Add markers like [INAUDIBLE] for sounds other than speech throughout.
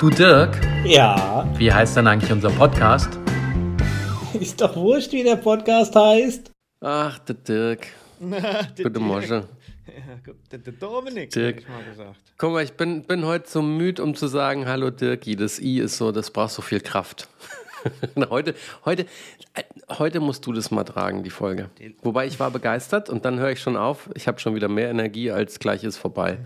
Du Dirk, Ja, wie heißt denn eigentlich unser Podcast? [LAUGHS] ist doch wurscht, wie der Podcast heißt. Ach, der Dirk. [LAUGHS] Gute Morgen. Der, der Dominik, Dirk. ich mal gesagt. Guck mal, ich bin, bin heute so müde, um zu sagen, hallo Dirki. Das I ist so, das braucht so viel Kraft. [LAUGHS] heute, heute, äh, heute musst du das mal tragen, die Folge. Wobei ich war begeistert und dann höre ich schon auf. Ich habe schon wieder mehr Energie, als gleich ist vorbei.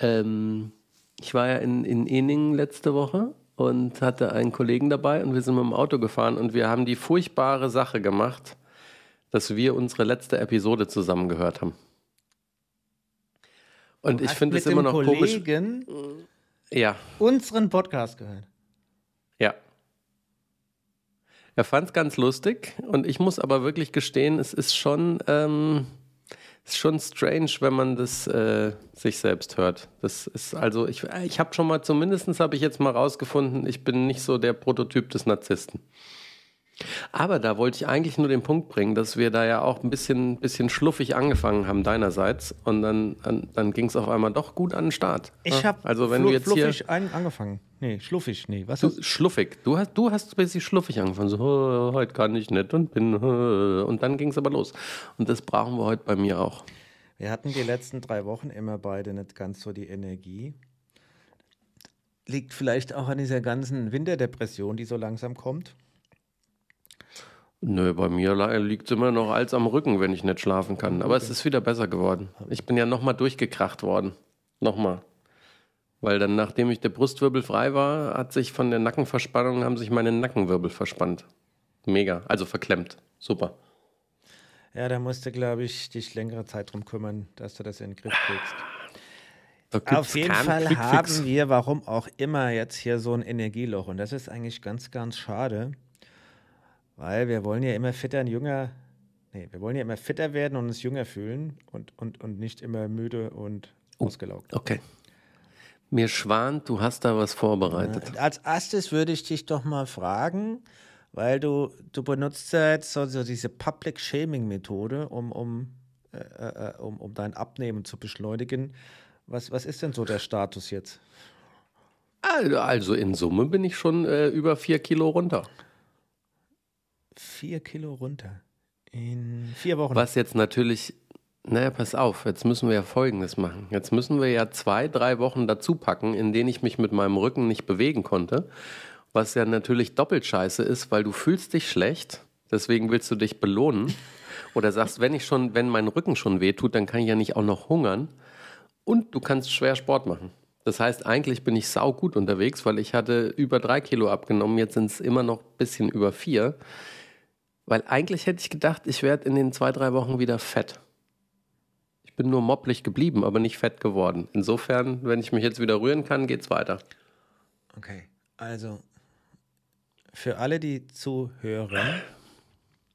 Ähm, ich war ja in, in Eningen letzte Woche und hatte einen Kollegen dabei und wir sind mit dem Auto gefahren und wir haben die furchtbare Sache gemacht, dass wir unsere letzte Episode zusammen gehört haben. Und ich finde es immer noch komisch. Kollegen Ja, unseren Podcast gehört. ja. Er fand es ganz lustig und ich muss aber wirklich gestehen, es ist schon, ähm, ist schon strange, wenn man das äh, sich selbst hört. Das ist also, ich, ich habe schon mal, zumindest habe ich jetzt mal rausgefunden, ich bin nicht so der Prototyp des Narzissten. Aber da wollte ich eigentlich nur den Punkt bringen, dass wir da ja auch ein bisschen, bisschen schluffig angefangen haben deinerseits und dann, dann, dann ging es auf einmal doch gut an den Start. Ich Ja? habe also wenn du jetzt hier ein, angefangen. Nee, schluffig, nee. Was Du, ist? schluffig. Du hast, du hast ein bisschen schluffig angefangen. So, "Oh, heute kann ich nicht und bin. äh." Und dann ging es aber los. Und das brauchen wir heute bei mir auch. Wir hatten die letzten drei Wochen immer beide nicht ganz so die Energie. Liegt vielleicht auch an dieser ganzen Winterdepression, die so langsam kommt. Nö, bei mir liegt es immer noch als am Rücken, wenn ich nicht schlafen kann. Aber es ist wieder besser geworden. Ich bin ja nochmal durchgekracht worden. Nochmal. Weil dann, nachdem ich der Brustwirbel frei war, hat sich von der Nackenverspannung, haben sich meine Nackenwirbel verspannt. Mega. Also verklemmt. Super. Ja, da musst du, glaube ich, dich längere Zeit drum kümmern, dass du das in den Griff kriegst. Auf jeden Fall Quickfix. haben wir, warum auch immer, jetzt hier so ein Energieloch. Und das ist eigentlich ganz, ganz schade, weil wir wollen ja immer fitter und jünger, nee, wir wollen ja immer fitter werden und uns jünger fühlen und, und, und nicht immer müde und Oh. ausgelaugt. Okay. Mir schwant, du hast da was vorbereitet. Als erstes würde ich dich doch mal fragen, weil du, du benutzt ja jetzt so, so diese Public Shaming Methode, um, um, äh, äh, um, um dein Abnehmen zu beschleunigen. Was, was ist denn so der Status jetzt? Also- Also in Summe bin ich schon äh, über vier Kilo runter. Vier Kilo runter. In vier Wochen. Was jetzt natürlich, naja, pass auf, jetzt müssen wir ja Folgendes machen. Jetzt müssen wir ja zwei, drei Wochen dazu packen, in denen ich mich mit meinem Rücken nicht bewegen konnte. Was ja natürlich doppelt scheiße ist, weil du fühlst dich schlecht, deswegen willst du dich belohnen. [LAUGHS] Oder sagst, wenn ich schon, wenn mein Rücken schon wehtut, dann kann ich ja nicht auch noch hungern. Und du kannst schwer Sport machen. Das heißt, eigentlich bin ich sau gut unterwegs, weil ich hatte über drei Kilo abgenommen, jetzt sind es immer noch ein bisschen über vier. Weil eigentlich hätte ich gedacht, ich werde in den zwei, drei Wochen wieder fett. Ich bin nur mopplig geblieben, aber nicht fett geworden. Insofern, wenn ich mich jetzt wieder rühren kann, geht's weiter. Okay, also für alle, die zuhören,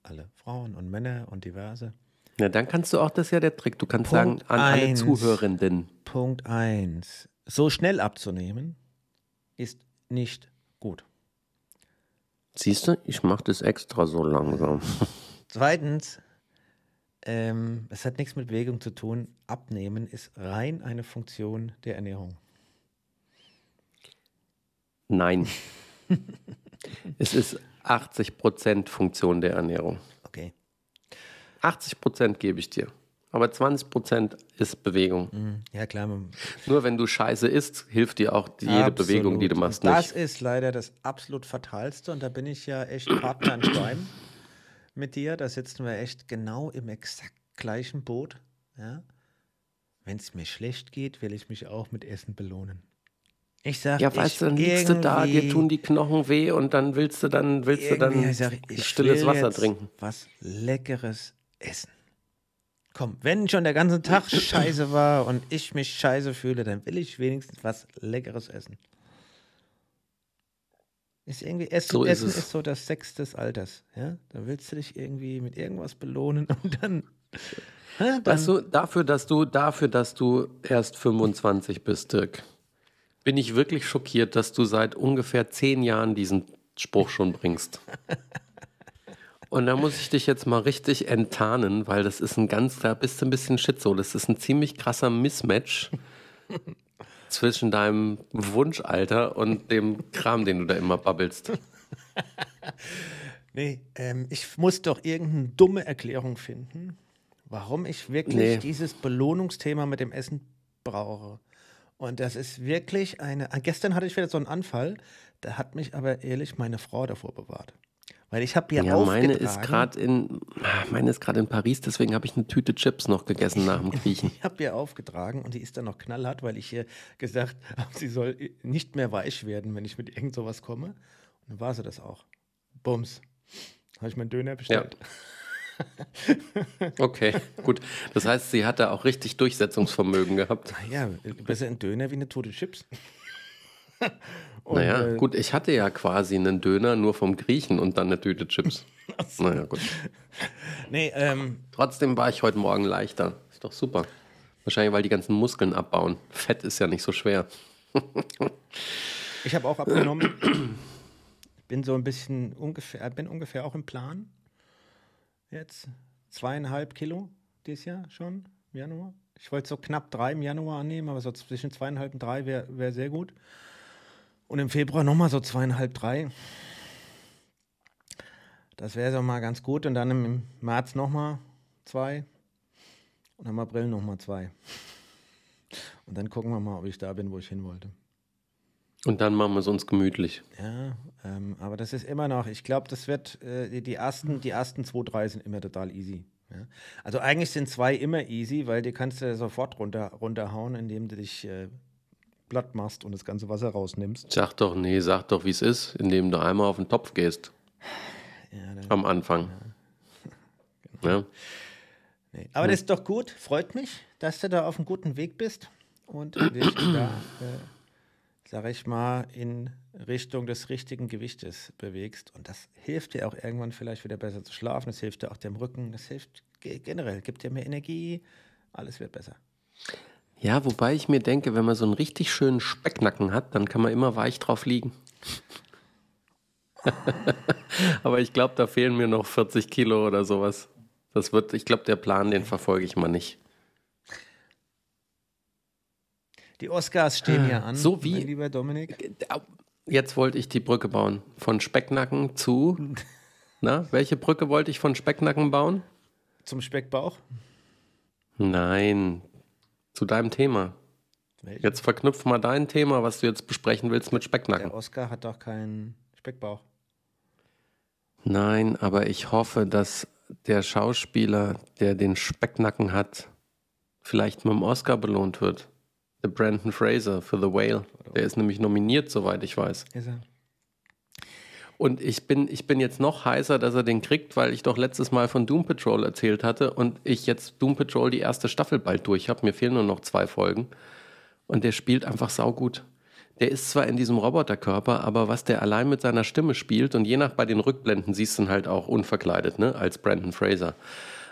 alle Frauen und Männer und diverse, Ja, dann kannst du auch, das ist ja der Trick, du kannst Punkt sagen, an alle eins. Zuhörenden. Punkt 1. So schnell abzunehmen ist nicht gut. Siehst du, ich mache das extra so langsam. [LAUGHS] Zweitens, ähm, es hat nichts mit Bewegung zu tun. Abnehmen ist rein eine Funktion der Ernährung. Nein. [LAUGHS] es ist 80% Funktion der Ernährung. Okay. 80% gebe ich dir. Aber 20% ist Bewegung. Mhm. Ja, klar. Nur wenn du Scheiße isst, hilft dir auch jede Absolut. Bewegung, die du machst, Und Das nicht. ist leider das absolut Fatalste. Und da bin ich ja echt Partner in Crime mit dir. Da sitzen wir echt genau im exakt gleichen Boot. Ja? Wenn es mir schlecht geht, will ich mich auch mit Essen belohnen. Ich sag, Ja, ich weißt du, dann liegst du da, dir tun die Knochen weh und dann willst du dann, willst du dann Irgendwie sag ich, ich stilles Wasser trinken. Was Leckeres essen. Komm, wenn schon der ganze Tag scheiße war und ich mich scheiße fühle, dann will ich wenigstens was Leckeres essen. Ist irgendwie, Essen, So ist Essen es. ist so das Sex des Alters. Ja? Da willst du dich irgendwie mit irgendwas belohnen und dann. Hä, dann Weißt du, dafür, dass du, dafür, dass du erst 25 bist, Dirk, bin ich wirklich schockiert, dass du seit ungefähr zehn Jahren diesen Spruch schon bringst. [LAUGHS] Und da muss ich dich jetzt mal richtig enttarnen, weil das ist ein ganz, da bist du ein bisschen schizo. Das ist ein ziemlich krasser Mismatch [LAUGHS] zwischen deinem Wunschalter und dem Kram, den du da immer babbelst. Nee, ähm, ich muss doch irgendeine dumme Erklärung finden, warum ich wirklich Nee. dieses Belohnungsthema mit dem Essen brauche. Und das ist wirklich eine. Gestern hatte ich wieder so einen Anfall, da hat mich aber ehrlich meine Frau davor bewahrt. Weil ich habe ihr Ja, aufgetragen. meine ist gerade in, ah, meine ist gerade in Paris, deswegen habe ich eine Tüte Chips noch gegessen nach dem [LAUGHS] Griechen. Ich habe ihr aufgetragen und die ist dann noch knallhart, weil ich ihr gesagt habe, sie soll nicht mehr weich werden, wenn ich mit irgend sowas komme. Und dann war sie das auch. Bums. Habe ich meinen Döner bestellt. Okay, gut. Das heißt, sie hatte auch richtig Durchsetzungsvermögen gehabt. Ja, besser ein Döner wie eine tote Chips. [LAUGHS] Und, Naja, äh, gut, ich hatte ja quasi einen Döner nur vom Griechen und dann eine Tüte Chips. [LAUGHS] Naja, gut. Nee, ähm, Trotzdem war ich heute Morgen leichter. Ist doch super. Wahrscheinlich, weil die ganzen Muskeln abbauen. Fett ist ja nicht so schwer. ich habe auch abgenommen. Ich bin so ein bisschen ungefähr, bin ungefähr auch im Plan. Jetzt zweieinhalb Kilo dieses Jahr schon, im Januar. Ich wollte so knapp drei im Januar annehmen, aber so zwischen zweieinhalb und drei wäre wär sehr gut. Und im Februar nochmal so zweieinhalb, drei. Das wäre so mal ganz gut. Und dann im März nochmal zwei. Und im April nochmal zwei. Und dann gucken wir mal, ob ich da bin, wo ich hin wollte. Und dann machen wir es uns gemütlich. Ja, ähm, aber das ist immer noch, ich glaube, das wird, äh, die, ersten, die ersten zwei, drei sind immer total easy. Ja? Also eigentlich sind zwei immer easy, weil die kannst du sofort runter, runterhauen, indem du dich äh, platt machst und das ganze Wasser rausnimmst. Sag doch, nee, sag doch, wie es ist, indem du einmal auf den Topf gehst. Ja, dann, Am Anfang. Ja. nee. Aber das ist doch gut, freut mich, dass du da auf einem guten Weg bist und dich [CLEARS THROAT] da, äh, sag ich mal, in Richtung des richtigen Gewichtes bewegst. Und das hilft dir auch irgendwann vielleicht wieder besser zu schlafen, das hilft dir auch dem Rücken, das hilft ge- generell, gibt dir mehr Energie, alles wird besser. Ja, wobei ich mir denke, wenn man so einen richtig schönen Specknacken hat, dann kann man immer weich drauf liegen. [LAUGHS] Aber ich glaube, da fehlen mir noch 40 Kilo oder sowas. Das wird, ich glaube, der Plan, den verfolge ich mal nicht. Die Oscars stehen ja an, So wie- mein lieber Dominik. Jetzt wollte ich die Brücke bauen. Von Specknacken zu. [LAUGHS] Na, welche Brücke wollte ich von Specknacken bauen? Zum Speckbauch. Nein, zu deinem Thema. Welchen? Jetzt verknüpf mal dein Thema, was du jetzt besprechen willst, mit Specknacken. Der Oscar hat doch keinen Speckbauch. Nein, aber ich hoffe, dass der Schauspieler, der den Specknacken hat, vielleicht mit dem Oscar belohnt wird. Der Brandon Fraser für The Whale. Der ist nämlich nominiert, soweit ich weiß. Ist er? Und ich bin, ich bin jetzt noch heißer, dass er den kriegt, weil ich doch letztes Mal von Doom Patrol erzählt hatte und ich jetzt Doom Patrol die erste Staffel bald durch habe. Mir fehlen nur noch zwei Folgen. Und der spielt einfach saugut. Der ist zwar in diesem Roboterkörper, aber was der allein mit seiner Stimme spielt und je nach bei den Rückblenden siehst du ihn halt auch unverkleidet, ne, als Brandon Fraser.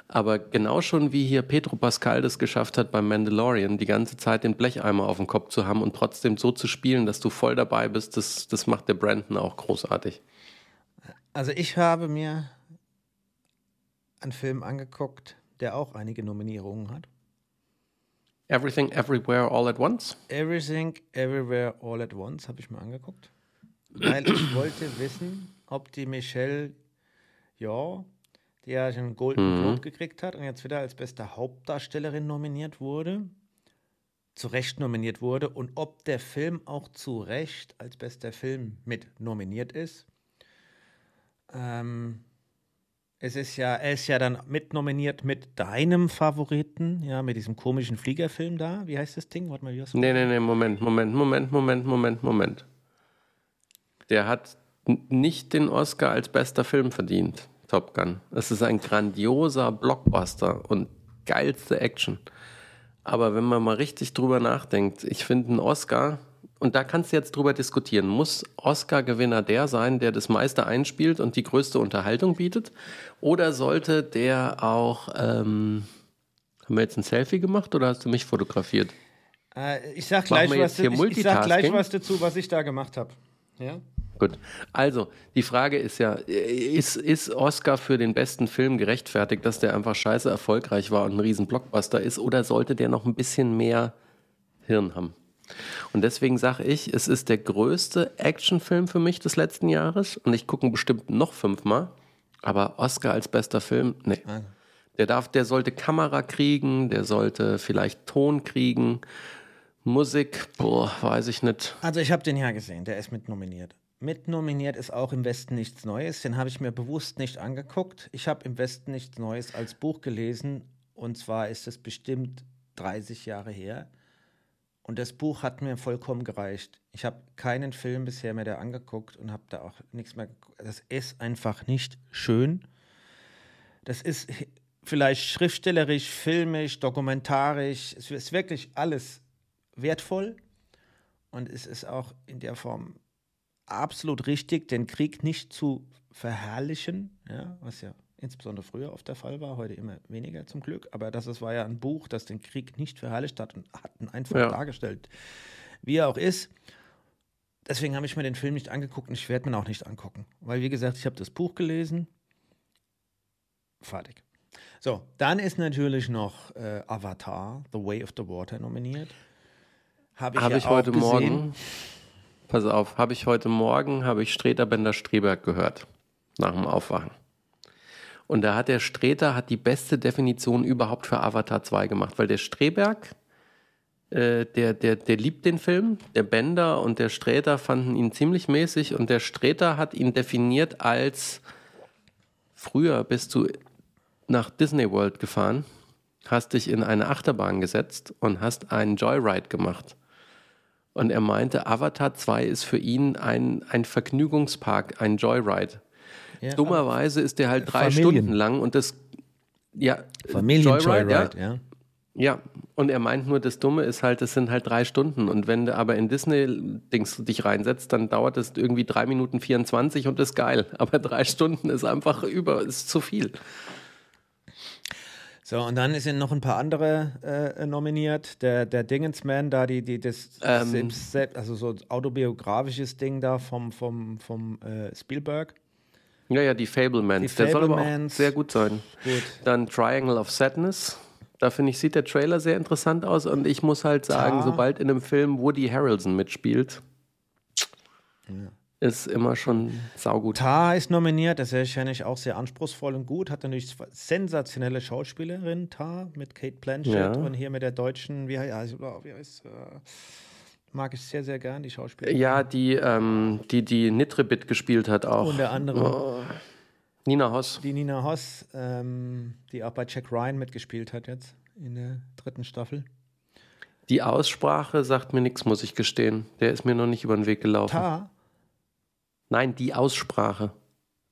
Aber genau schon wie hier Pedro Pascal das geschafft hat beim Mandalorian, die ganze Zeit den Blecheimer auf dem Kopf zu haben und trotzdem so zu spielen, dass du voll dabei bist, das, das macht der Brandon auch großartig. Also ich habe mir einen Film angeguckt, der auch einige Nominierungen hat. Everything, Everywhere, All at Once? Everything, Everywhere, All at Once habe ich mir angeguckt. Weil ich [CLEARS THROAT] wollte wissen, ob die Michelle ja, die ja schon einen Golden Globe gekriegt hat und jetzt wieder als beste Hauptdarstellerin nominiert wurde, zu Recht nominiert wurde und ob der Film auch zu Recht als bester Film mit nominiert ist. Ähm, es ist ja, er ist ja dann mit nominiert mit deinem Favoriten, ja, mit diesem komischen Fliegerfilm da. Wie heißt das Ding? Warte mal, wie Nee, nee, nee, Moment, Moment, Moment, Moment, Moment, Moment. Der hat nicht den Oscar als bester Film verdient, Top Gun. Es ist ein grandioser Blockbuster und geilste Action. Aber wenn man mal richtig drüber nachdenkt, ich finde einen Oscar, und da kannst du jetzt drüber diskutieren, muss Oscar-Gewinner der sein, der das meiste einspielt und die größte Unterhaltung bietet? Oder sollte der auch, ähm, haben wir jetzt ein Selfie gemacht oder hast du mich fotografiert? Äh, ich sag gleich, was, ich, ich sag gleich was dazu, was ich da gemacht habe. Ja? Gut. Also, die Frage ist ja, ist, ist Oscar für den besten Film gerechtfertigt, dass der einfach scheiße erfolgreich war und ein riesen Blockbuster ist, oder sollte der noch ein bisschen mehr Hirn haben? Und deswegen sage ich, es ist der größte Actionfilm für mich des letzten Jahres und ich gucke ihn bestimmt noch fünfmal. Aber Oscar als bester Film, nee. Der, darf, der sollte Kamera kriegen, der sollte vielleicht Ton kriegen. Musik, boah, weiß ich nicht. Also ich habe den ja gesehen, der ist mit nominiert. Mit nominiert ist auch im Westen nichts Neues. Den habe ich mir bewusst nicht angeguckt. Ich habe im Westen nichts Neues als Buch gelesen. Und zwar ist es bestimmt 30 Jahre her. Und das Buch hat mir vollkommen gereicht. Ich habe keinen Film bisher mehr da angeguckt und habe da auch nichts mehr. Das ist einfach nicht schön. Das ist vielleicht schriftstellerisch, filmisch, dokumentarisch. Es ist wirklich alles wertvoll. Und es ist auch in der Form absolut richtig, den Krieg nicht zu verherrlichen, ja, was ja insbesondere früher oft der Fall war, heute immer weniger zum Glück. Aber das ist, war ja ein Buch, das den Krieg nicht verherrlicht hat und hat ihn einfach Ja. dargestellt, wie er auch ist. Deswegen habe ich mir den Film nicht angeguckt und ich werde mir auch nicht angucken. Weil, wie gesagt, ich habe das Buch gelesen. Fertig. So, dann ist natürlich noch äh, Avatar, The Way of the Water nominiert. Habe ich, Habe ja ich heute gesehen. Morgen, pass auf, habe ich heute Morgen, habe ich Streter Bender Streberg gehört, nach dem Aufwachen. Und da hat der Streter hat die beste Definition überhaupt für Avatar 2 gemacht, weil der Streberg, äh, der, der, der liebt den Film, der Bender und der Streter fanden ihn ziemlich mäßig und der Streter hat ihn definiert als früher bist du nach Disney World gefahren, hast dich in eine Achterbahn gesetzt und hast einen Joyride gemacht. Und er meinte, Avatar 2 ist für ihn ein, ein Vergnügungspark, ein Joyride. Ja, Dummerweise ist der halt drei Familien. Stunden lang und das ja Familien-Joyride, ja, ja. ja, und er meint nur, das Dumme ist halt, es sind halt drei Stunden. Und wenn du aber in Disney-Dings dich reinsetzt, dann dauert es irgendwie drei Minuten 24 und ist geil. [LAUGHS] Aber drei Stunden ist einfach über, ist zu viel. So, und dann sind noch ein paar andere äh, nominiert. Der, der Dingensman, da die, die das Ähm. selbst, also so autobiografisches Ding da vom, vom, vom äh, Spielberg. Ja, ja, die Fablemans. Die Der soll aber auch sehr gut sein. Gut. Dann Triangle of Sadness. Da finde ich, sieht der Trailer sehr interessant aus. Und ich muss halt sagen, Tar. sobald in einem Film Woody Harrelson mitspielt, ist immer schon saugut. Tar ist nominiert, das ist ja nicht auch sehr anspruchsvoll und gut. Hat natürlich sensationelle Schauspielerin, Tar, mit Kate Blanchett Ja. und hier mit der deutschen, wie, he- also, wie heißt, äh, mag ich sehr, sehr gern, die Schauspielerin. Ja, die, ähm, die, die Nitribit gespielt hat auch. Unter anderem. Oh. Nina Hoss. Die Nina Hoss, ähm, die auch bei Jack Ryan mitgespielt hat jetzt in der dritten Staffel. Die Aussprache sagt mir nichts, muss ich gestehen. Der ist mir noch nicht über den Weg gelaufen. Tar. Nein, die Aussprache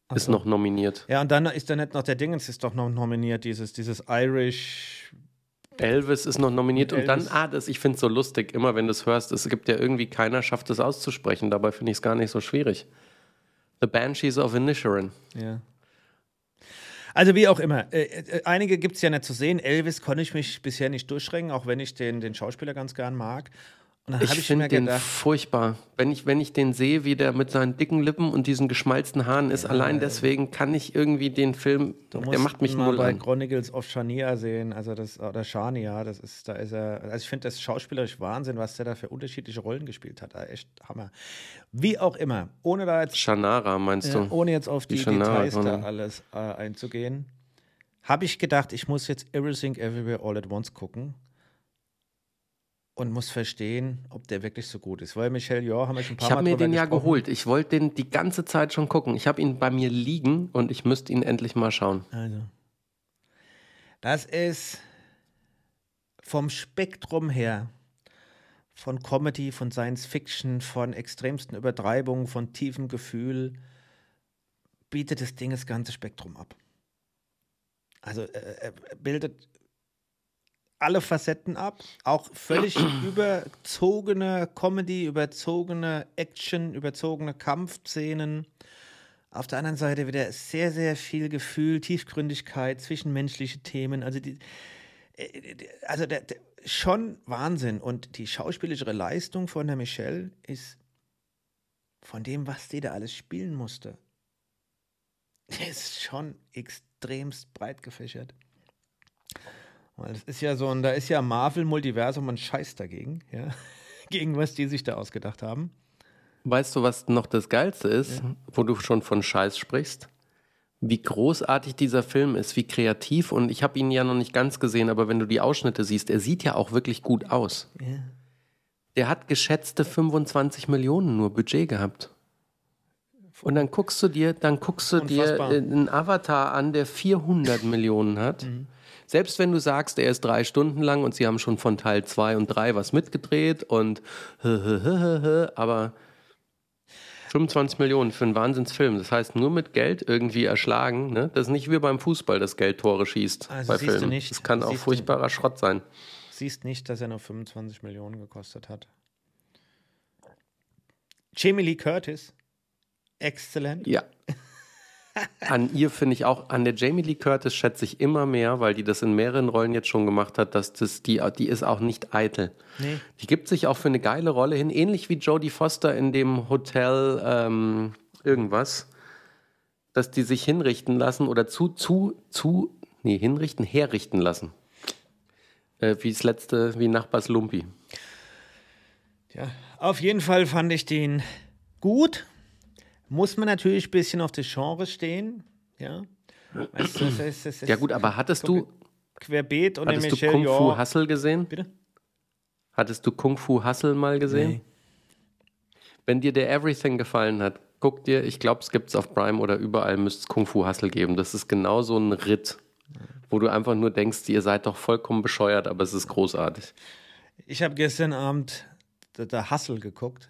Ach ist so. noch nominiert. Ja, und dann ist da nicht noch der Dingens ist doch noch nominiert, dieses, dieses Irish. Elvis ist noch nominiert und dann, Elvis. ah, das, ich finde es so lustig, immer wenn du es hörst, es gibt ja irgendwie keiner schafft es auszusprechen, dabei finde ich es gar nicht so schwierig. The Banshees of Inisherin. Ja. Also wie auch immer. Äh, äh, einige gibt es ja nicht zu sehen. Elvis konnte ich mich bisher nicht durchschränken, auch wenn ich den, den Schauspieler ganz gern mag. Ich finde den gedacht, furchtbar. Wenn ich, wenn ich den sehe, wie der mit seinen dicken Lippen und diesen geschmalzten Haaren ist, allein deswegen kann ich irgendwie den Film, du der macht mich mal null bei an. Chronicles of Shania sehen, also das, oder Shania, das ist, da ist er, also ich finde das schauspielerisch Wahnsinn, was der da für unterschiedliche Rollen gespielt hat. Echt Hammer. Wie auch immer, ohne da jetzt Shannara, meinst Ja, du? ohne jetzt auf die, Die Shannara Details da Chronik. alles äh, einzugehen, habe ich gedacht, ich muss jetzt Everything Everywhere All at Once gucken und muss verstehen, ob der wirklich so gut ist. Weil Michelle Yeoh haben wir schon ein paar Ich habe Mal mir drüber den ja geholt. Ich wollte den die ganze Zeit schon gucken. Ich habe ihn bei mir liegen und ich müsste ihn endlich mal schauen. Also, das ist vom Spektrum her, von Comedy, von Science Fiction, von extremsten Übertreibungen, von tiefem Gefühl, bietet das Ding das ganze Spektrum ab. Also äh, er bildet alle Facetten ab, auch völlig [CLEARS THROAT] überzogene Comedy, überzogene Action, überzogene Kampfszenen. Auf der anderen Seite wieder sehr, sehr viel Gefühl, Tiefgründigkeit, zwischenmenschliche Themen. Also, die, äh, die- also der, der, schon Wahnsinn. Und die schauspielerische Leistung von der Michelle ist von dem, was die da alles spielen musste, [LAUGHS] ist schon extremst breit gefächert. Weil es ist ja so ein, da ist ja Marvel-Multiversum und Scheiß dagegen, ja. [LAUGHS] gegen was die sich da ausgedacht haben. Weißt du, was noch das Geilste ist, ja. wo du schon von Scheiß sprichst? Wie großartig dieser Film ist, wie kreativ. Und ich habe ihn ja noch nicht ganz gesehen, aber wenn du die Ausschnitte siehst, er sieht ja auch wirklich gut aus. Ja. Der hat geschätzte 25 Millionen nur Budget gehabt. Und dann guckst du dir, dann guckst du Unfassbar. dir einen Avatar an, der 400 Millionen hat. Mhm. Selbst wenn du sagst, er ist drei Stunden lang und sie haben schon von Teil 2 und 3 was mitgedreht und [LAUGHS] aber 25 Millionen für einen Wahnsinnsfilm. Das heißt, nur mit Geld irgendwie erschlagen. Ne? Das ist nicht wie beim Fußball, das Geld Tore schießt also bei Filmen. Nicht, das kann auch furchtbarer du, Schrott sein. Siehst nicht, dass er nur 25 Millionen gekostet hat. Jamie Lee Curtis. Exzellent. Ja. An ihr finde ich auch, an der Jamie Lee Curtis schätze ich immer mehr, weil die das in mehreren Rollen jetzt schon gemacht hat, dass das, die, die ist auch nicht eitel. Nee. Die gibt sich auch für eine geile Rolle hin, ähnlich wie Jodie Foster in dem Hotel ähm, irgendwas, dass die sich hinrichten lassen oder zu, zu, zu, nee, hinrichten, herrichten lassen. Äh, wie das letzte, wie Nachbars Lumpi. Ja, auf jeden Fall fand ich den gut muss man natürlich ein bisschen auf das Genre stehen. Ja, weißt du, das ist, das ist ja gut, aber hattest du Querbeet und hattest du Kung Fu Hustle gesehen? Bitte? Hattest du Kung Fu Hustle mal gesehen? Nee. Wenn dir der Everything gefallen hat, guck dir, ich glaube, es gibt es auf Prime oder überall, müsste es Kung Fu Hustle geben. Das ist genau so ein Ritt, wo du einfach nur denkst, ihr seid doch vollkommen bescheuert, aber es ist großartig. Ich habe gestern Abend der Hustle geguckt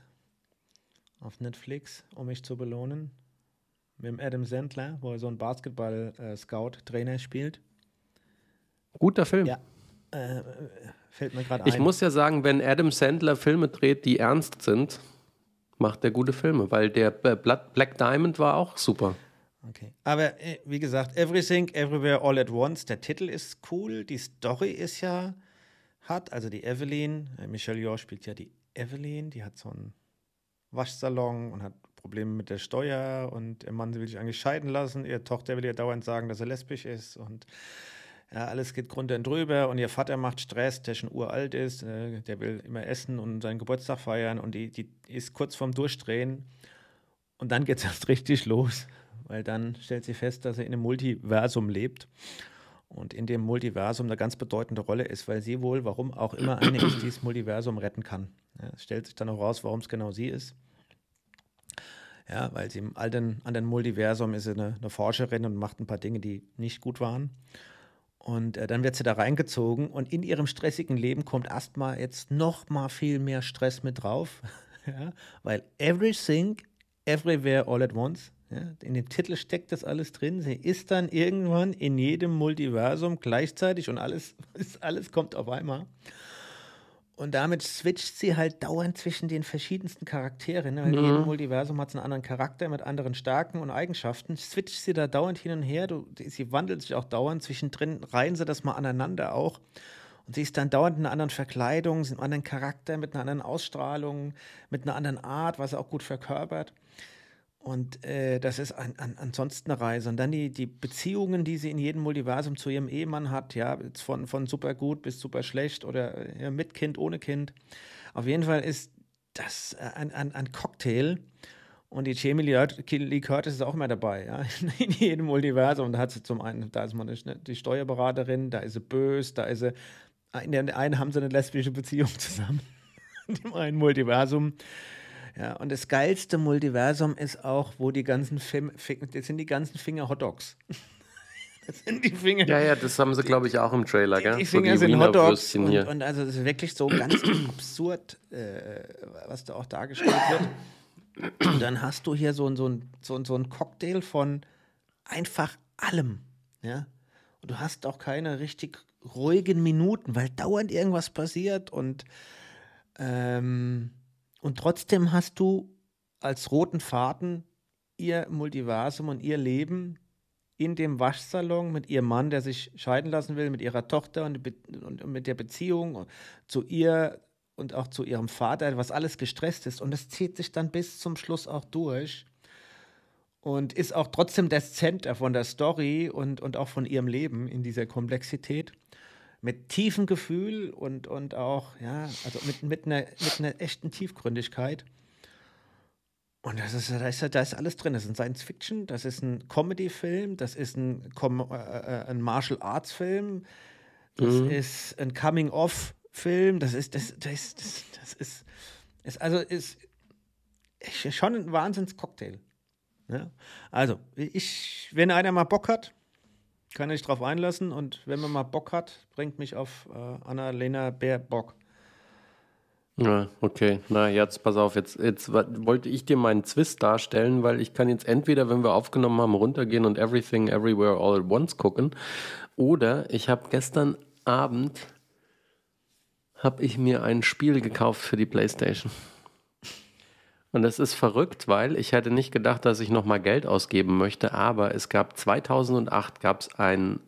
auf Netflix, um mich zu belohnen. Mit dem Adam Sandler, wo er so einen Basketball-Scout-Trainer spielt. Guter Film. Ja. Äh, fällt mir gerade ein. Ich muss ja sagen, wenn Adam Sandler Filme dreht, die ernst sind, macht er gute Filme, weil der Black Diamond war auch super. Okay. Aber äh, wie gesagt, Everything, Everywhere, All at Once, der Titel ist cool, die Story ist ja hat, also die Evelyn, äh, Michelle Yeoh spielt ja die Evelyn, die hat so einen Waschsalon und hat Probleme mit der Steuer und ihr Mann will sich eigentlich scheiden lassen. Ihre Tochter will ihr dauernd sagen, dass er lesbisch ist und ja, alles geht drunter und drüber. Und ihr Vater macht Stress, der schon uralt ist, äh, der will immer essen und seinen Geburtstag feiern und die, die ist kurz vorm Durchdrehen. Und dann geht es [LAUGHS] erst richtig los, weil dann stellt sie fest, dass er in einem Multiversum lebt und in dem Multiversum eine ganz bedeutende Rolle ist, weil sie wohl, warum auch immer, eine [CLEARS THROAT] ist, die das Multiversum retten kann. Ja, es stellt sich dann auch raus, warum es genau sie ist. Ja, weil sie im alten, anderen Multiversum ist sie eine, eine, Forscherin und macht ein paar Dinge, die nicht gut waren. Und äh, dann wird sie da reingezogen und in ihrem stressigen Leben kommt erstmal jetzt noch mal viel mehr Stress mit drauf. [LAUGHS] ja, weil everything, everywhere, all at once, ja, in dem Titel steckt das alles drin. Sie ist dann irgendwann in jedem Multiversum gleichzeitig und alles, [LAUGHS] alles kommt auf einmal. Und damit switcht sie halt dauernd zwischen den verschiedensten Charakteren. Ne? Mhm. In jedem Multiversum hat es einen anderen Charakter mit anderen Stärken und Eigenschaften. Switcht sie da dauernd hin und her. Du, sie wandelt sich auch dauernd. Zwischendrin reihen sie das mal aneinander auch. Und sie ist dann dauernd in einer anderen Verkleidung, in einem anderen Charakter, mit einer anderen Ausstrahlung, mit einer anderen Art, was er auch gut verkörpert. Und äh, das ist an, an, ansonsten eine Reise. Und dann die, die Beziehungen, die sie in jedem Multiversum zu ihrem Ehemann hat, ja, von, von super gut bis super schlecht oder ja, mit Kind, ohne Kind. Auf jeden Fall ist das ein, ein, ein Cocktail. Und die Jamie Lee Curtis ist auch immer dabei, ja, [LAUGHS] in jedem Multiversum. Da hat sie zum einen, da ist man die Steuerberaterin, da ist sie böse, da ist sie, in der einen haben sie eine lesbische Beziehung [LAUGHS] zusammen, in dem einen Multiversum. Ja, und das geilste Multiversum ist auch, wo die ganzen Film, das sind die ganzen Finger Hotdogs. [LAUGHS] das sind die Finger. Ja, ja, das haben sie, glaube ich, auch im Trailer, gell? Die, die Finger so die sind Hotdogs. Und, und, also das ist wirklich so ganz [CLEARS THROAT] absurd, äh, was da auch dargestellt wird. Und dann hast du hier so, so, so, so ein Cocktail von einfach allem. Ja? Und du hast auch keine richtig ruhigen Minuten, weil dauernd irgendwas passiert und ähm, und trotzdem hast du als roten Faden ihr Multiversum und ihr Leben in dem Waschsalon mit ihrem Mann, der sich scheiden lassen will, mit ihrer Tochter und, und, mit der Beziehung zu ihr und auch zu ihrem Vater, was alles gestresst ist. Und es zieht sich dann bis zum Schluss auch durch und ist auch trotzdem das Center von der Story und, und auch von ihrem Leben in dieser Komplexität. Mit tiefem Gefühl und, und auch, ja, also mit, mit, einer, mit einer echten Tiefgründigkeit. Und das ist, da, ist, da ist alles drin. Das ist ein Science-Fiction, das ist ein Comedy-Film, das ist ein, Com äh, äh ein Martial-Arts-Film, das mhm. ist ein Coming-of-Film, das ist, das, das, das, das ist, ist, also ist schon ein Wahnsinns-Cocktail. Ja? Also, ich, wenn einer mal Bock hat, kann ich drauf einlassen und wenn man mal Bock hat, bringt mich auf äh, Annalena Bär Bock. Ja, okay. Na, jetzt pass auf, jetzt, jetzt wollte ich dir meinen Zwist darstellen, weil ich kann jetzt entweder, wenn wir aufgenommen haben, runtergehen und Everything Everywhere All at Once gucken, oder ich habe gestern Abend habe ich mir ein Spiel gekauft für die Playstation. Und das ist verrückt, weil ich hätte nicht gedacht, dass ich nochmal Geld ausgeben möchte, aber es gab 2008 gab es ein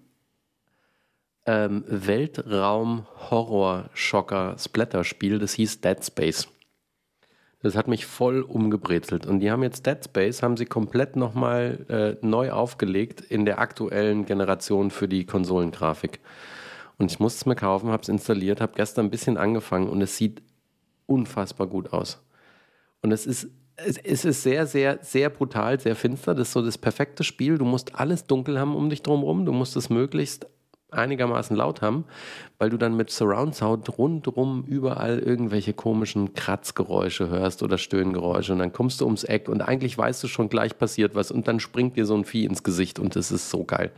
ähm, Weltraum-Horror-Schocker-Splatter-Spiel, das hieß Dead Space. Das hat mich voll umgebrezelt. Und die haben jetzt Dead Space, haben sie komplett nochmal äh, neu aufgelegt in der aktuellen Generation für die Konsolengrafik. Und ich musste es mir kaufen, habe es installiert, habe gestern ein bisschen angefangen und es sieht unfassbar gut aus. Und es ist, es, ist sehr, sehr, sehr brutal, sehr finster. Das ist so das perfekte Spiel. Du musst alles dunkel haben um dich drumherum. Du musst es möglichst einigermaßen laut haben, weil du dann mit Surround Sound rundrum überall irgendwelche komischen Kratzgeräusche hörst oder Stöhngeräusche und dann kommst du ums Eck und eigentlich weißt du schon gleich passiert was und dann springt dir so ein Vieh ins Gesicht und das ist so geil.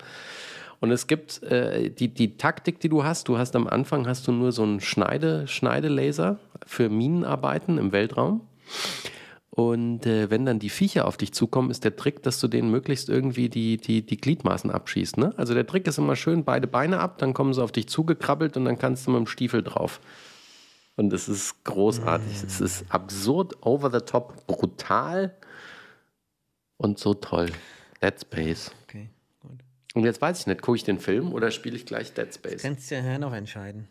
Und es gibt äh, die, die Taktik, die du hast. Du hast am Anfang hast du nur so einen Schneide, Schneidelaser für Minenarbeiten im Weltraum. Und äh, wenn dann die Viecher auf dich zukommen, ist der Trick, dass du denen möglichst irgendwie die, die, die Gliedmaßen abschießt. Ne? Also der Trick ist immer schön, beide Beine ab, dann kommen sie auf dich zugekrabbelt und dann kannst du mit dem Stiefel drauf. Und es ist großartig. Es ist absurd, over the top, brutal und so toll. Dead Space. Okay, gut. Und jetzt weiß ich nicht, gucke ich den Film oder spiele ich gleich Dead Space? Das kannst du ja noch entscheiden.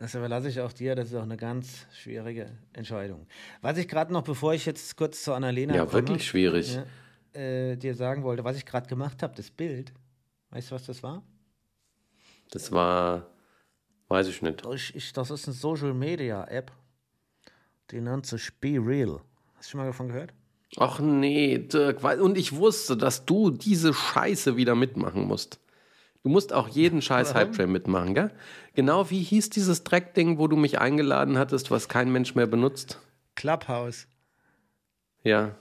Das überlasse ich auch dir, das ist auch eine ganz schwierige Entscheidung. Was ich gerade noch, bevor ich jetzt kurz zu Annalena Ja, komme, wirklich schwierig. Ja, äh, dir sagen wollte, was ich gerade gemacht habe, das Bild. Weißt du, was das war? Das war, weiß ich nicht. Ich, ich, das ist eine Social Media App. Die nennt sich Be Real. Hast du schon mal davon gehört? Ach nee, Dirk, und ich wusste, dass du diese Scheiße wieder mitmachen musst. Du musst auch jeden scheiß Hype-Train mitmachen, gell? Genau wie hieß dieses Dreckding, wo du mich eingeladen hattest, was kein Mensch mehr benutzt? Clubhouse. Ja.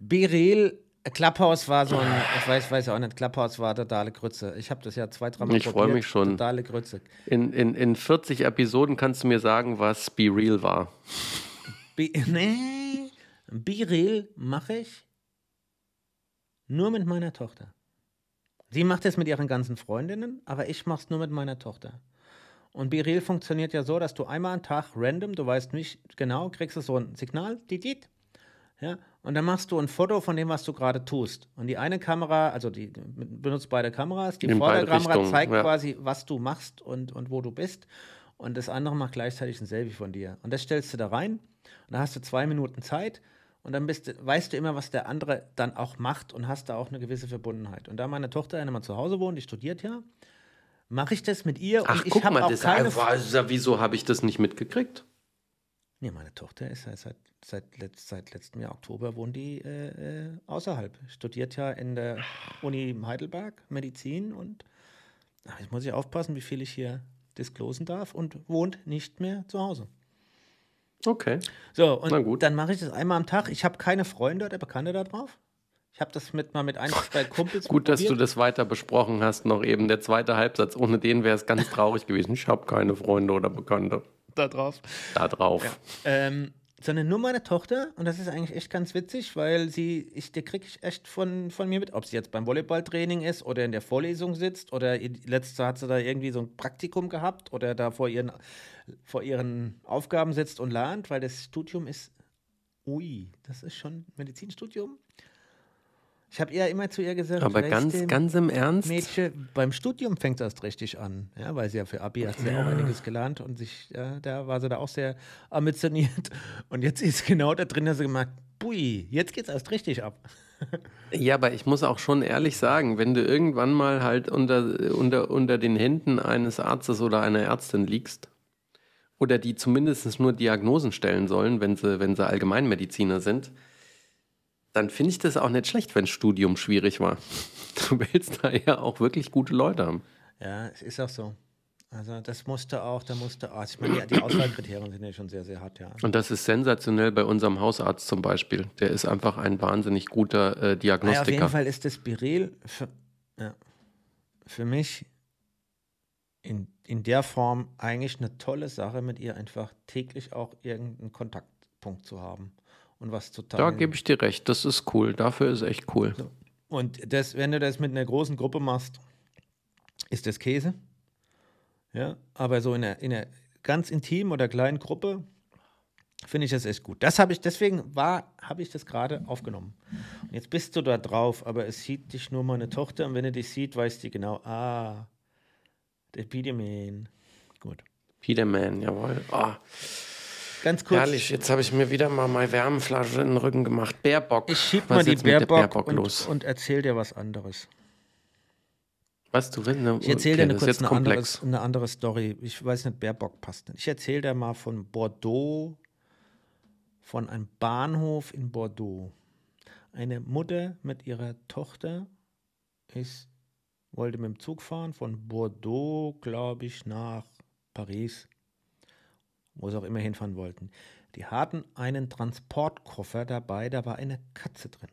Birel, Clubhouse war so ein, ich weiß, weiß ja auch nicht, Clubhouse war totale Grütze. Ich habe das ja zwei, dreimal Ich freue mich schon. Totale Grütze. In, in, in 40 Episoden kannst du mir sagen, was Be Real war. Be, [LAUGHS] nee, Be Real mache ich nur mit meiner Tochter. Sie macht es mit ihren ganzen Freundinnen, aber ich mache es nur mit meiner Tochter. Und Biril funktioniert ja so, dass du einmal am Tag random, du weißt nicht genau, kriegst du so ein Signal, dit, ja, und dann machst du ein Foto von dem, was du gerade tust. Und die eine Kamera, also die benutzt beide Kameras, die Vorderkamera zeigt ja. quasi, was du machst und, und wo du bist. Und das andere macht gleichzeitig ein Selfie von dir. Und das stellst du da rein. Und da hast du zwei Minuten Zeit. Und dann bist, weißt du immer, was der andere dann auch macht und hast da auch eine gewisse Verbundenheit. Und da meine Tochter ja immer zu Hause wohnt, die studiert ja, mache ich das mit ihr Ach, und ich habe auch das keine... Einfach, wieso habe ich das nicht mitgekriegt? Nee, meine Tochter ist seit, seit, seit, letzt, seit letztem Jahr Oktober wohnt die äh, äh, außerhalb. Studiert ja in der Uni Heidelberg Medizin und ach, jetzt muss ich aufpassen, wie viel ich hier disclosen darf und wohnt nicht mehr zu Hause. Okay. So, und dann mache ich das einmal am Tag. Ich habe keine Freunde oder Bekannte da drauf. Ich habe das mit mal mit ein, zwei [LAUGHS] Kumpels Gut, dass du das weiter besprochen hast, noch eben der zweite Halbsatz. Ohne den wäre es ganz traurig gewesen. Ich habe keine Freunde oder Bekannte. Da drauf. Da drauf. Ja. Ähm, sondern nur meine Tochter. Und das ist eigentlich echt ganz witzig, weil sie, ich, der kriege ich echt von, von mir mit. Ob sie jetzt beim Volleyballtraining ist oder in der Vorlesung sitzt oder letzte hat sie da irgendwie so ein Praktikum gehabt oder da vor ihren vor ihren Aufgaben sitzt und lernt, weil das Studium ist, ui, das ist schon Medizinstudium. Ich habe eher immer zu ihr gesagt, aber ganz, ganz im Ernst. Mädchen, beim Studium fängt es erst richtig an, ja, weil sie ja für Abi hat sie ja. auch einiges gelernt und sich, ja, da war sie da auch sehr ambitioniert. Und jetzt ist genau da drin, dass sie gemerkt, bui, jetzt geht es erst richtig ab. Ja, aber ich muss auch schon ehrlich sagen, wenn du irgendwann mal halt unter, unter, unter den Händen eines Arztes oder einer Ärztin liegst, oder die zumindest nur Diagnosen stellen sollen, wenn sie, wenn sie Allgemeinmediziner sind, dann finde ich das auch nicht schlecht, wenn Studium schwierig war. [LAUGHS] Du willst da ja auch wirklich gute Leute haben. Ja, es ist auch so. Also das musste auch, da musste Arzt. Ich meine, die, die Auswahlkriterien sind ja schon sehr, sehr hart, ja. Und das ist sensationell bei unserem Hausarzt zum Beispiel. Der ist einfach ein wahnsinnig guter äh, Diagnostiker. Naja, auf jeden Fall ist das Birel für, ja, für mich in, in der Form eigentlich eine tolle Sache, mit ihr einfach täglich auch irgendeinen Kontaktpunkt zu haben und was zu teilen. Da gebe ich dir recht, das ist cool. Dafür ist echt cool. So. Und das, wenn du das mit einer großen Gruppe machst, ist das Käse. Ja, aber so in einer, in einer ganz intimen oder kleinen Gruppe finde ich das echt gut. Das habe ich, deswegen war, habe ich das gerade aufgenommen. Und jetzt bist du da drauf, aber es sieht dich nur meine Tochter und wenn er dich sieht, weiß die genau, ah, der Peterman. Gut. Peterman, jawohl. Oh. Ganz kurz. Herrlich, jetzt habe ich mir wieder mal meine Wärmflasche in den Rücken gemacht. Bärbock. Ich schieb mal die Bärbock, Bärbock und, los? und erzähl dir was anderes. Was du willst? Ne? Ich erzähle dir eine, kurz eine, anderes, eine andere Story. Ich weiß nicht, Bärbock passt nicht. Ich erzähle dir mal von Bordeaux, von einem Bahnhof in Bordeaux. Eine Mutter mit ihrer Tochter ist, wollte mit dem Zug fahren von Bordeaux, glaube ich, nach Paris wo sie auch immer hinfahren wollten. Die hatten einen Transportkoffer dabei, da war eine Katze drin.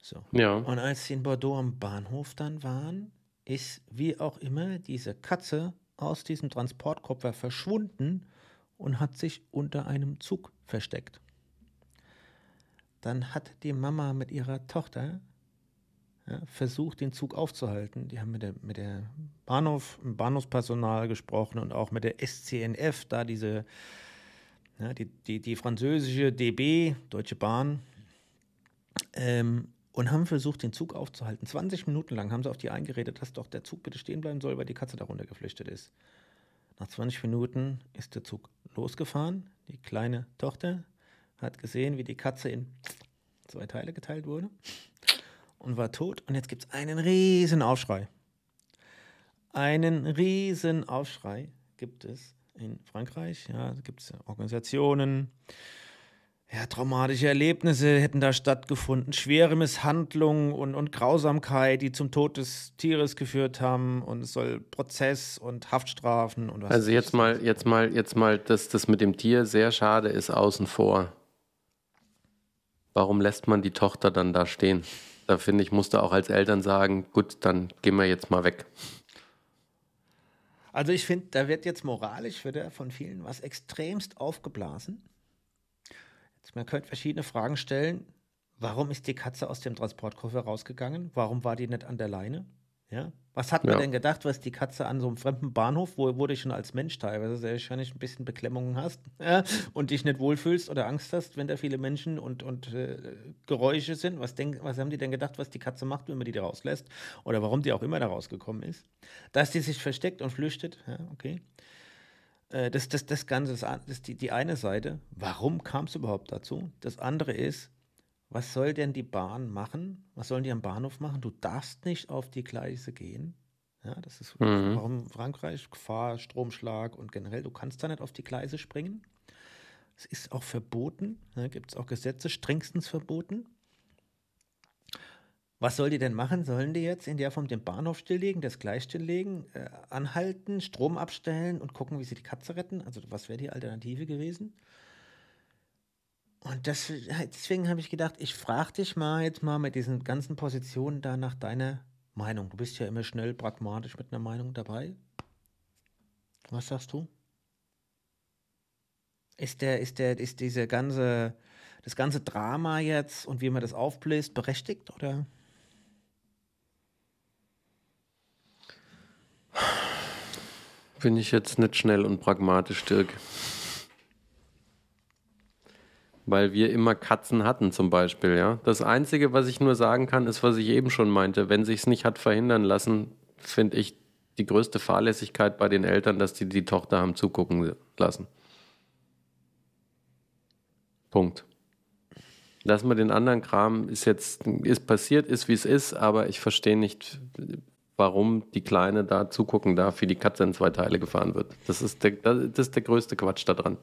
So. Ja. Und als sie in Bordeaux am Bahnhof dann waren, ist wie auch immer diese Katze aus diesem Transportkoffer verschwunden und hat sich unter einem Zug versteckt. Dann hat die Mama mit ihrer Tochter ja, versucht, den Zug aufzuhalten. Die haben mit der, mit der Bahnhof, Bahnhofspersonal gesprochen und auch mit der SCNF, da diese, ja, die, die, die französische DB, Deutsche Bahn, ähm, und haben versucht, den Zug aufzuhalten. 20 Minuten lang haben sie auf die eingeredet, dass doch der Zug bitte stehen bleiben soll, weil die Katze darunter geflüchtet ist. Nach 20 Minuten ist der Zug losgefahren. Die kleine Tochter hat gesehen, wie die Katze in zwei Teile geteilt wurde und war tot. Und jetzt gibt es einen riesen Aufschrei. Einen riesen Aufschrei gibt es in Frankreich. Ja, da gibt es Organisationen. Ja, traumatische Erlebnisse hätten da stattgefunden, schwere Misshandlungen und, und Grausamkeit, die zum Tod des Tieres geführt haben und es soll Prozess und Haftstrafen und was. Also jetzt mal, jetzt mal, jetzt mal, dass das mit dem Tier sehr schade ist, außen vor. Warum lässt man die Tochter dann da stehen? Da finde ich, musste auch als Eltern sagen, gut, dann gehen wir jetzt mal weg. Also ich finde, da wird jetzt moralisch wieder von vielen was extremst aufgeblasen. Jetzt, man könnte verschiedene Fragen stellen. Warum ist die Katze aus dem Transportkoffer rausgegangen? Warum war die nicht an der Leine? Ja? Was hat man ja. denn gedacht, was die Katze an so einem fremden Bahnhof, wo, wo du schon als Mensch teilweise sehr wahrscheinlich ein bisschen Beklemmungen hast [LAUGHS] ja, und dich nicht wohlfühlst oder Angst hast, wenn da viele Menschen und, und äh, Geräusche sind? Was, denk, was haben die denn gedacht, was die Katze macht, wenn man die da rauslässt? Oder warum die auch immer da rausgekommen ist? Dass die sich versteckt und flüchtet, ja, okay. Äh, das, das, das Ganze ist, das die, die eine Seite. Warum kam es überhaupt dazu? Das andere ist, was soll denn die Bahn machen? Was sollen die am Bahnhof machen? Du darfst nicht auf die Gleise gehen. Ja, das ist mhm. warum Frankreich, Gefahr, Stromschlag und generell, du kannst da nicht auf die Gleise springen. Es ist auch verboten, da gibt es auch Gesetze, strengstens verboten. Was soll die denn machen? Sollen die jetzt in der Form den Bahnhof stilllegen, das Gleis stilllegen, äh, anhalten, Strom abstellen und gucken, wie sie die Katze retten? Also was wäre die Alternative gewesen? Und das, deswegen habe ich gedacht, ich frage dich mal jetzt mal mit diesen ganzen Positionen da nach deiner Meinung. Du bist ja immer schnell pragmatisch mit einer Meinung dabei. Was sagst du? Ist der, ist der, ist diese ganze, das ganze Drama jetzt und wie man das aufbläst, berechtigt oder? Bin ich jetzt nicht schnell und pragmatisch, Dirk weil wir immer Katzen hatten zum Beispiel. Ja? Das Einzige, was ich nur sagen kann, ist, was ich eben schon meinte. Wenn sich es nicht hat verhindern lassen, finde ich die größte Fahrlässigkeit bei den Eltern, dass die die Tochter haben zugucken lassen. Punkt. Lass mal den anderen Kram, ist jetzt, ist passiert, ist wie es ist, aber ich verstehe nicht, warum die Kleine da zugucken darf, wie die Katze in zwei Teile gefahren wird. Das ist der, das ist der größte Quatsch daran.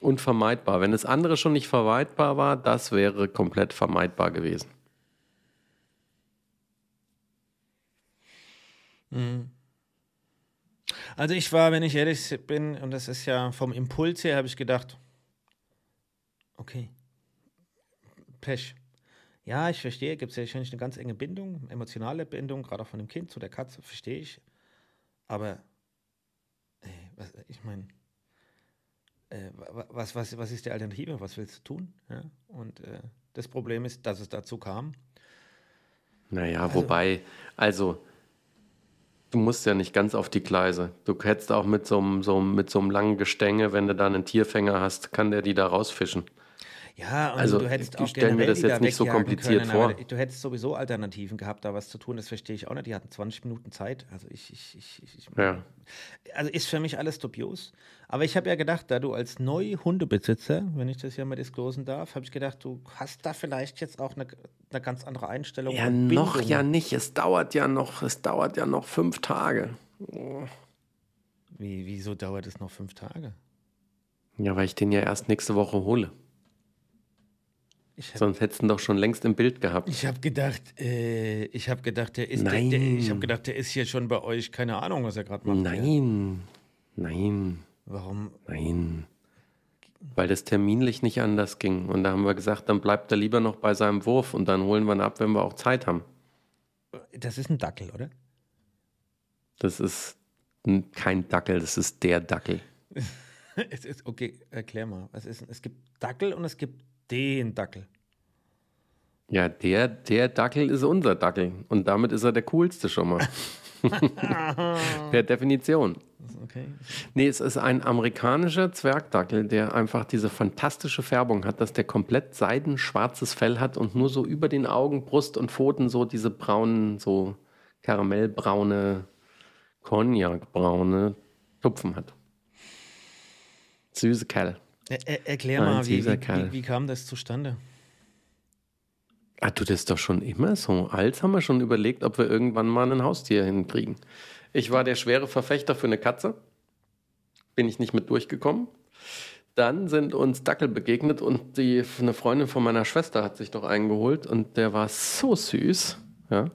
Unvermeidbar. Wenn das andere schon nicht vermeidbar war, das wäre komplett vermeidbar gewesen. Also ich war, wenn ich ehrlich bin, und das ist ja vom Impuls her, habe ich gedacht, okay, Pech. Ja, ich verstehe, gibt es ja wahrscheinlich eine ganz enge Bindung, emotionale Bindung, gerade auch von dem Kind zu der Katze, verstehe ich. Aber, ey, was, ich meine, äh, wa- was, was, was ist die Alternative? Was willst du tun? Ja? Und äh, das Problem ist, dass es dazu kam. Naja, wobei, also, du musst ja nicht ganz auf die Gleise. Du hättest auch mit so einem, so, mit so einem langen Gestänge, wenn du da einen Tierfänger hast, kann der die da rausfischen. Ja, und Also, du hättest ich auch stell mir das jetzt da nicht so kompliziert können, vor. Du hättest sowieso Alternativen gehabt, da was zu tun, das verstehe ich auch nicht. Die hatten 20 Minuten Zeit. Also ich, ich, ich, ich, ich Ja. also ist für mich alles dubios. Aber ich habe ja gedacht, da du als Neu-Hundebesitzer, wenn ich das hier mal disclosen darf, habe ich gedacht, du hast da vielleicht jetzt auch eine, eine ganz andere Einstellung. Ja, noch Bindung. ja nicht. Es dauert ja noch, es dauert ja noch fünf Tage. Wie, wieso dauert es noch fünf Tage? Ja, weil ich den ja erst nächste Woche hole. Habe Sonst hättest du ihn doch schon längst im Bild gehabt. ich hab gedacht, äh, ich habe gedacht, der ist, der, der, ich habe gedacht, der ist hier schon bei euch. Keine Ahnung, was er gerade macht. Nein, nein, Warum? nein. Weil das terminlich nicht anders ging. Und da haben wir gesagt, dann bleibt er lieber noch bei seinem Wurf und dann holen wir ihn ab, wenn wir auch Zeit haben. Das ist ein Dackel, oder? Das ist kein Dackel, das ist der Dackel. [LAUGHS] es ist, okay, erklär mal. Was ist, es gibt Dackel und es gibt den Dackel. Ja, der, der Dackel ist unser Dackel. Und damit ist er der coolste schon mal. [LAUGHS] per Definition. Okay. Nee, es ist ein amerikanischer Zwergdackel, der einfach diese fantastische Färbung hat, dass der komplett seidenschwarzes Fell hat und nur so über den Augen, Brust und Pfoten so diese braunen, so karamellbraune, cognacbraune Tupfen hat. Süße Kerl. Er, er, erklär mal, wie, wie, wie, wie kam das zustande? Ah, du, das ist doch schon immer so. Als haben wir schon überlegt, ob wir irgendwann mal ein Haustier hinkriegen. Ich war der schwere Verfechter für eine Katze. Bin ich nicht mit durchgekommen. Dann sind uns Dackel begegnet und die, eine Freundin von meiner Schwester hat sich doch einen geholt und der war so süß. Ja.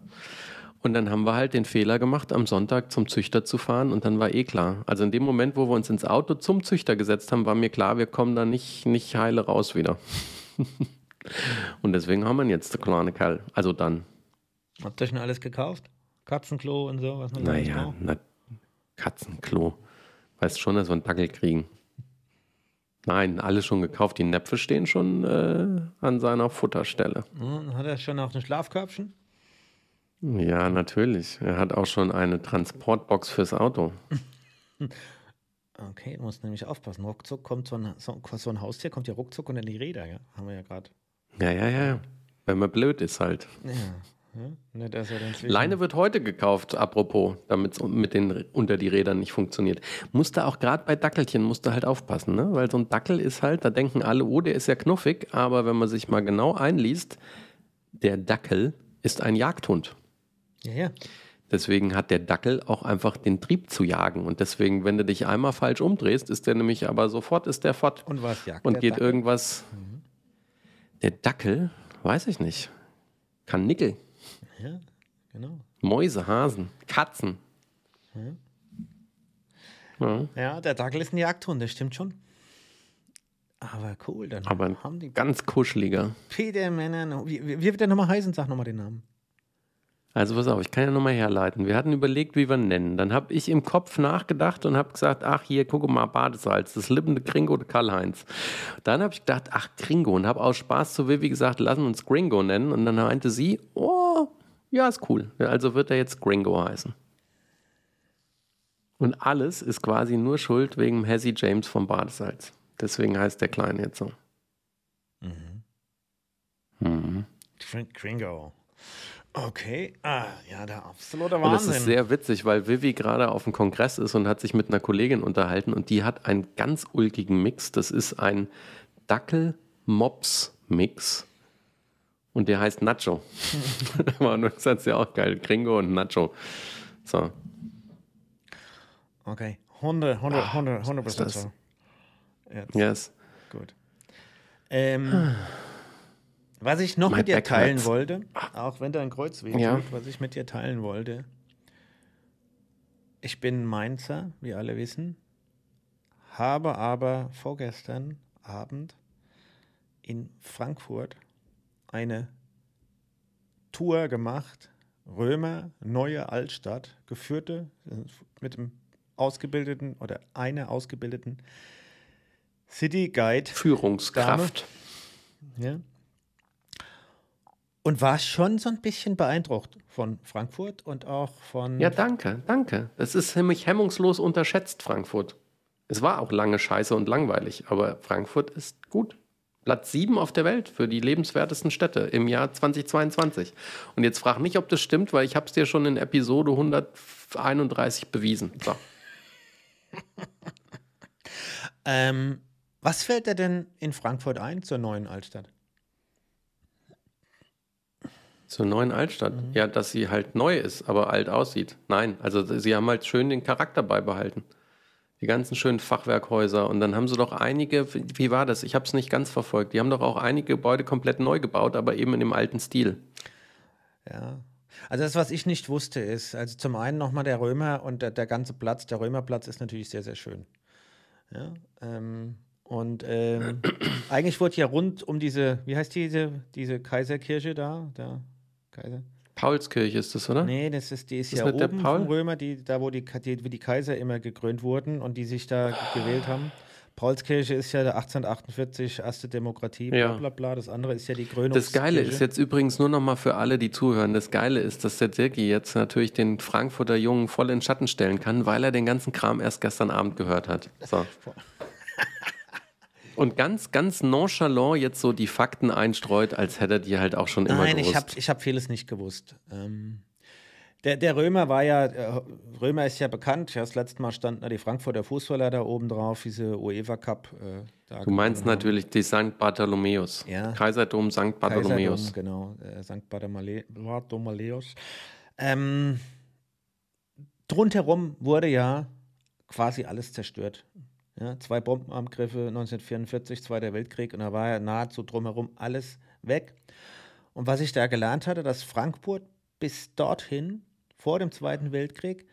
Und dann haben wir halt den Fehler gemacht, am Sonntag zum Züchter zu fahren und dann war eh klar. Also in dem Moment, wo wir uns ins Auto zum Züchter gesetzt haben, war mir klar, wir kommen da nicht, nicht heile raus wieder. [LAUGHS] und deswegen haben wir jetzt, der kleine Kerl. Also dann, Habt ihr schon alles gekauft? Katzenklo und so, was man naja, na, Katzenklo. Weißt schon, dass wir einen Dackel kriegen. Nein, alles schon gekauft. Die Näpfe stehen schon äh, an seiner Futterstelle. Hat er schon auch ein Schlafkörbchen? Ja, natürlich. Er hat auch schon eine Transportbox fürs Auto. [LAUGHS] Okay, du musst nämlich aufpassen. Ruckzuck kommt so ein, so, so ein Haustier, kommt ja ruckzuck unter die Räder, ja? Haben wir ja gerade. Ja, ja, ja. Wenn man blöd ist halt. Ja. ja. Zwischen- Leine wird heute gekauft, apropos, damit es mit den unter die Rädern nicht funktioniert. Musste auch gerade bei Dackelchen musste halt aufpassen, ne? Weil so ein Dackel ist halt, da denken alle, oh, der ist ja knuffig, aber wenn man sich mal genau einliest, der Dackel ist ein Jagdhund. Ja, ja. Deswegen hat der Dackel auch einfach den Trieb zu jagen. Und deswegen, wenn du dich einmal falsch umdrehst, ist der nämlich aber sofort ist der fort Und was jagt und geht Dackel? irgendwas. Der Dackel, weiß ich nicht. Kann Nickel. Ja, genau. Mäuse, Hasen, Katzen. Ja, Ja, der Dackel ist ein Jagdhund, das stimmt schon. Aber cool, dann aber haben die ganz kuscheliger. Peter Männer. Wie wie wird der nochmal heißen? Sag nochmal den Namen. Also pass auf, ich kann ja nochmal herleiten. Wir hatten überlegt, wie wir ihn nennen. Dann habe ich im Kopf nachgedacht und habe gesagt, ach hier, guck mal, Badesalz, das lippende Gringo de Karl-Heinz. Dann habe ich gedacht, ach Gringo und habe aus Spaß zu Vivi gesagt, lassen uns Gringo nennen. Und dann meinte sie, oh, ja, ist cool. Also wird er jetzt Gringo heißen. Und alles ist quasi nur schuld wegen Hezzy James vom Badesalz. Deswegen heißt der Kleine jetzt so. Mhm. Gring- Gringo. Okay. Ah, ja, der absolute Und das Wahnsinn. ist sehr witzig, weil Vivi gerade auf dem Kongress ist und hat sich mit einer Kollegin unterhalten und die hat einen ganz ulkigen Mix. Das ist ein Dackel, Mops, Mix. Und der heißt Nacho. [LAUGHS] Aber ist ja auch geil. Gringo und Nacho. So. Okay. 100, 100, 100, 100 Prozent so. Jetzt. Yes. Gut. Ähm, [SIGHS] was ich noch My mit dir teilen wollte, auch wenn dein Kreuz wehtut, Ja. was ich mit dir teilen wollte, ich bin Mainzer, wie alle wissen, habe aber vorgestern Abend in Frankfurt eine Tour gemacht, Römer, Neue Altstadt, geführte äh, mit dem ausgebildeten oder einer ausgebildeten City Guide Führungskraft. ja. Und war schon so ein bisschen beeindruckt von Frankfurt und auch von. Ja, danke, danke. Das ist nämlich hemmungslos unterschätzt, Frankfurt. Es war auch lange scheiße und langweilig, aber Frankfurt ist gut. Platz 7 auf der Welt für die lebenswertesten Städte im Jahr 2022. Und jetzt frag nicht, ob das stimmt, weil ich habe es dir schon in Episode 131 bewiesen. So. [LAUGHS] ähm, was fällt dir denn in Frankfurt ein zur neuen Altstadt? Zur neuen Altstadt. Ja, dass sie halt neu ist, aber alt aussieht. Nein, also sie haben halt schön den Charakter beibehalten. Die ganzen schönen Fachwerkhäuser. Und dann haben sie doch einige, wie war das? Ich habe es nicht ganz verfolgt. Die haben doch auch einige Gebäude komplett neu gebaut, aber eben in dem alten Stil. Ja. Also das, was ich nicht wusste, ist, also zum einen nochmal der Römer und der, der ganze Platz, der Römerplatz ist natürlich sehr, sehr schön. Ja, ähm, und ähm, [CLEARS THROAT] eigentlich wurde ja rund um diese, wie heißt diese, diese Kaiserkirche da? Der Kaiser? Paulskirche ist das, oder? Nee, das ist, die ist, Ist ja oben vom Römer, die, da wo die, die, wie die Kaiser immer gekrönt wurden und die sich da gewählt haben. Paulskirche ist ja der 1848 erste Demokratie, bla Ja. bla bla. Das andere ist ja die Krönung. Das Geile ist jetzt übrigens nur noch mal für alle, die zuhören. Das Geile ist, dass der Dirki jetzt natürlich den Frankfurter Jungen voll in Schatten stellen kann, weil er den ganzen Kram erst gestern Abend gehört hat. So. [LAUGHS] Und ganz, ganz nonchalant jetzt so die Fakten einstreut, als hätte er die halt auch schon immer Nein, gewusst. ich habe ich hab vieles nicht gewusst. Ähm, der, der Römer war ja, äh, Römer ist ja bekannt. Ja, das letzte Mal standen da die Frankfurter Fußballer da oben drauf, diese UEFA Cup. Äh, du meinst haben. natürlich die St. Bartholomäus. Ja. Kaiserdom St. Bartholomäus. Kaiserdom, genau, äh, St. Bartholomäus. Ähm, drumherum wurde ja quasi alles zerstört. Ja, zwei Bombenangriffe 1944, Zweiter Weltkrieg und da war ja nahezu drumherum alles weg. Und was ich da gelernt hatte, dass Frankfurt bis dorthin, vor dem Zweiten Weltkrieg,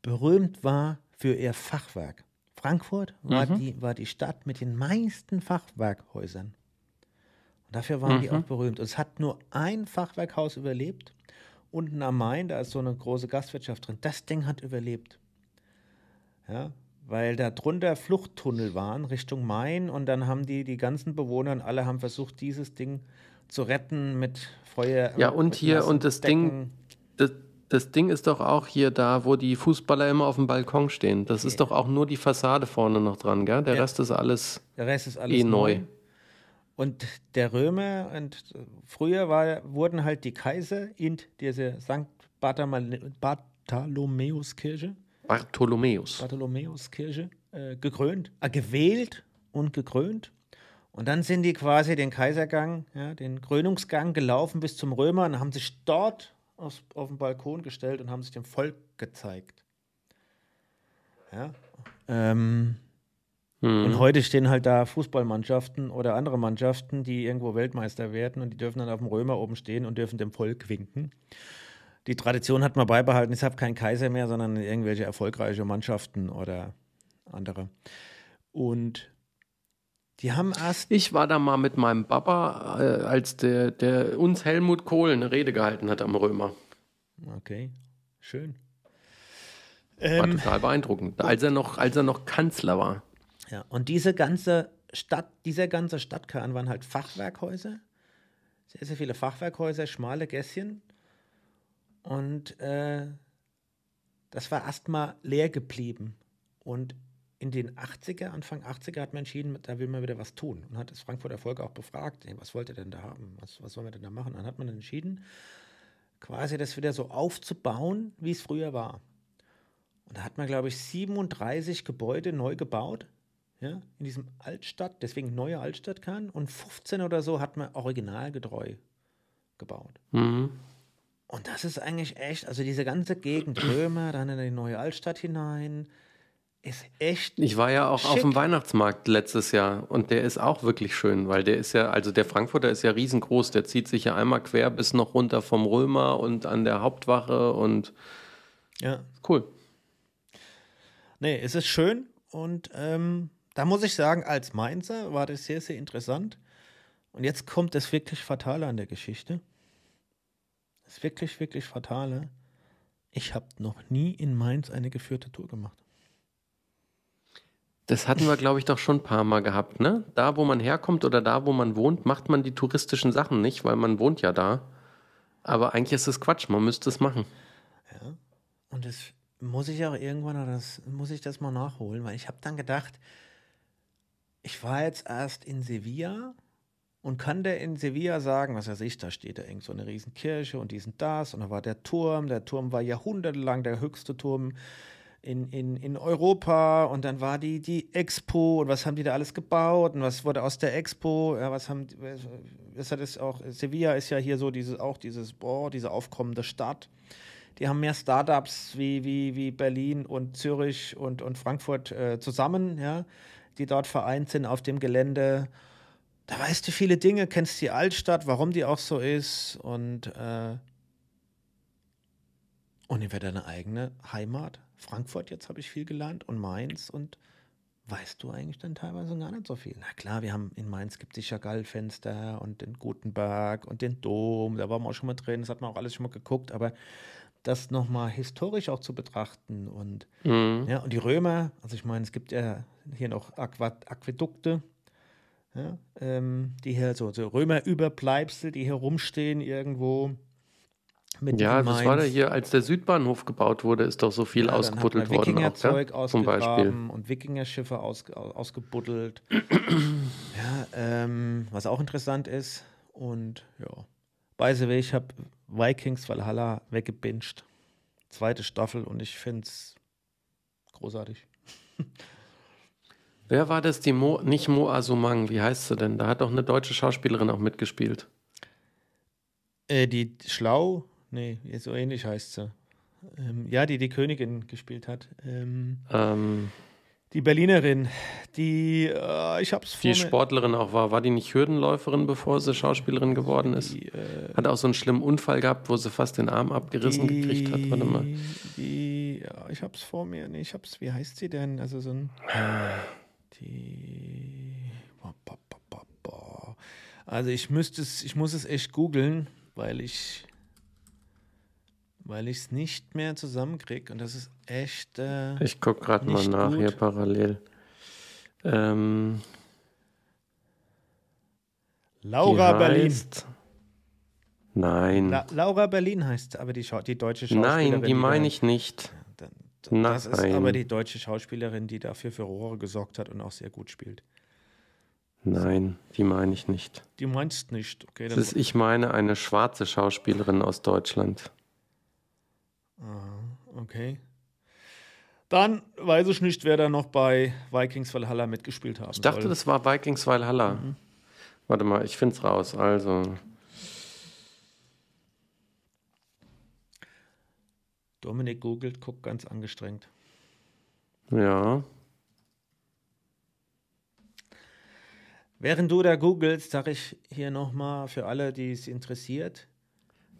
berühmt war für ihr Fachwerk. Frankfurt war, die, war die Stadt mit den meisten Fachwerkhäusern. Und dafür waren die auch berühmt. Und es hat nur ein Fachwerkhaus überlebt. Unten am Main, da ist so eine große Gastwirtschaft drin. Das Ding hat überlebt. Ja, weil da drunter Fluchttunnel waren Richtung Main und dann haben die, die ganzen Bewohner und alle haben versucht, dieses Ding zu retten mit Feuer. Ja, mit und hier, und das Ding, Decken. das, das Ding ist doch auch hier da, wo die Fußballer immer auf dem Balkon stehen. Das ist doch auch nur die Fassade vorne noch dran, gell? Der Ja. Rest ist alles. Der Rest ist alles eh neu. neu. Und der Römer, und äh, früher war, wurden halt die Kaiser in diese St. Bartholomäus- Bartholomäuskirche, Bartholomäus. Bartholomäuskirche äh, gekrönt, äh, gewählt und gekrönt. Und dann sind die quasi den Kaisergang, ja, den Krönungsgang gelaufen bis zum Römer und haben sich dort auf, auf den Balkon gestellt und haben sich dem Volk gezeigt. Ja. Ähm, Hm. und heute stehen halt da Fußballmannschaften oder andere Mannschaften, die irgendwo Weltmeister werden und die dürfen dann auf dem Römer oben stehen und dürfen dem Volk winken. Die Tradition hat man beibehalten. Es hat kein Kaiser mehr, sondern irgendwelche erfolgreiche Mannschaften oder andere. Und die haben erst. Ich war da mal mit meinem Papa, äh, als der, der uns Helmut Kohl eine Rede gehalten hat am Römer. Okay, schön. War Ähm, total beeindruckend. Als er noch, als er noch Kanzler war. Ja, und diese ganze Stadt, dieser ganze Stadtkern waren halt Fachwerkhäuser. Sehr, sehr viele Fachwerkhäuser, schmale Gässchen. Und äh, das war erstmal leer geblieben. Und in den 80er, Anfang 80er hat man entschieden, da will man wieder was tun. Und hat das Frankfurter Volk auch befragt, hey, was wollt ihr denn da haben? Was, was sollen wir denn da machen? Dann hat man entschieden, quasi das wieder so aufzubauen, wie es früher war. Und da hat man, glaube ich, 37 Gebäude neu gebaut. ja, in diesem Altstadt, deswegen neue Altstadtkern. Und 15 oder so hat man originalgetreu gebaut. Mhm. Und das ist eigentlich echt, also diese ganze Gegend, Römer, dann in die neue Altstadt hinein, ist echt. Ich war ja auch auf Schick. dem Weihnachtsmarkt letztes Jahr und der ist auch wirklich schön, weil der ist ja, also der Frankfurter ist ja riesengroß, der zieht sich ja einmal quer bis noch runter vom Römer und an der Hauptwache und Ja. cool. Nee, es ist schön und ähm, da muss ich sagen, als Mainzer war das sehr, sehr interessant. Und jetzt kommt das wirklich Fatale an der Geschichte. Das wirklich, wirklich Fatale. Ich habe noch nie in Mainz eine geführte Tour gemacht. Das hatten wir, glaube ich, doch schon ein paar Mal gehabt, ne? Da, wo man herkommt oder da, wo man wohnt, macht man die touristischen Sachen nicht, weil man wohnt ja da. Aber eigentlich ist es Quatsch, man müsste es machen. Und das muss ich auch irgendwann, oder das muss ich das mal nachholen, weil ich habe dann gedacht, ich war jetzt erst in Sevilla und kann der in Sevilla sagen, was weiß ich, da steht da irgend so eine riesen Kirche und diesen das und da war der Turm, der Turm war jahrhundertelang der höchste Turm in, in, in Europa und dann war die, die Expo und was haben die da alles gebaut und was wurde aus der Expo, ja, was haben, was hat es auch, Sevilla ist ja hier so dieses, auch dieses, boah, diese aufkommende Stadt. Die haben mehr Startups wie, wie, wie Berlin und Zürich und, und Frankfurt äh, zusammen, ja, die dort vereint sind auf dem Gelände. Da weißt du viele Dinge, kennst die Altstadt, warum die auch so ist und, äh, und ihr werdet eine eigene Heimat. Frankfurt, jetzt habe ich viel gelernt und Mainz und weißt du eigentlich dann teilweise gar nicht so viel. Na klar, wir haben in Mainz gibt es sicher Gallfenster und den Gutenberg und den Dom, da waren wir auch schon mal drin, das hat man auch alles schon mal geguckt, aber das nochmal historisch auch zu betrachten und Mhm. ja, und die Römer, also ich meine, es gibt ja hier noch Aquädukte, ja, ähm, die hier so, so Römerüberbleibsel, die hier rumstehen irgendwo. Mit Ja, was war da hier, als der Südbahnhof gebaut wurde, ist doch so viel ausgebuddelt worden. Auch, Wikingerzeug ja? Zum Beispiel. ausgegraben und Wikingerschiffe aus, ausgebuddelt. [CLEARS THROAT] ja, ähm, was auch interessant ist. Und ja, by the way, ich habe Vikings Valhalla weggebinged. Zweite Staffel und ich finde es großartig. [LAUGHS] Wer war das? Die Mo, nicht Mo Asumang, wie heißt sie denn? Da hat doch eine deutsche Schauspielerin auch mitgespielt. Äh, die Schlau, nee, so ähnlich heißt sie. Ähm, ja, die die Königin gespielt hat. Ähm, Ähm, die Berlinerin, die, äh, ich hab's vor die Sportlerin auch war. War die nicht Hürdenläuferin, bevor sie Schauspielerin geworden ist? Die, äh, Hat auch so einen schlimmen Unfall gehabt, wo sie fast den Arm abgerissen gekriegt hat. Warte mal. Die, ja, ich hab's vor mir. Nee, ich hab's, wie heißt sie denn? Also so ein. [SIGHS] Die. Also ich müsste es, ich muss es echt googeln, weil ich. Weil ich es nicht mehr zusammenkriege. Und das ist echt. Äh, Ich gucke gerade mal nach gut. hier parallel. Ähm, Laura Berlin. heißt- Nein. La Laura Berlin heißt aber die, die deutsche Schauspielerin. Nein, die meine ich nicht. Dann, das ist Nein. aber die deutsche Schauspielerin, die dafür für Rohre gesorgt hat und auch sehr gut spielt. Nein, die meine ich nicht. Die meinst nicht, okay? Das ist, ich meine eine schwarze Schauspielerin aus Deutschland. ah, okay. Dann weiß ich nicht, wer da noch bei Vikings Valhalla mitgespielt haben Ich dachte, soll. das war Vikings Valhalla. Mhm. Warte mal, ich finde es raus. Also, Dominik googelt, guckt ganz angestrengt. ja. Während du da googelst, sage ich hier nochmal für alle, die es interessiert,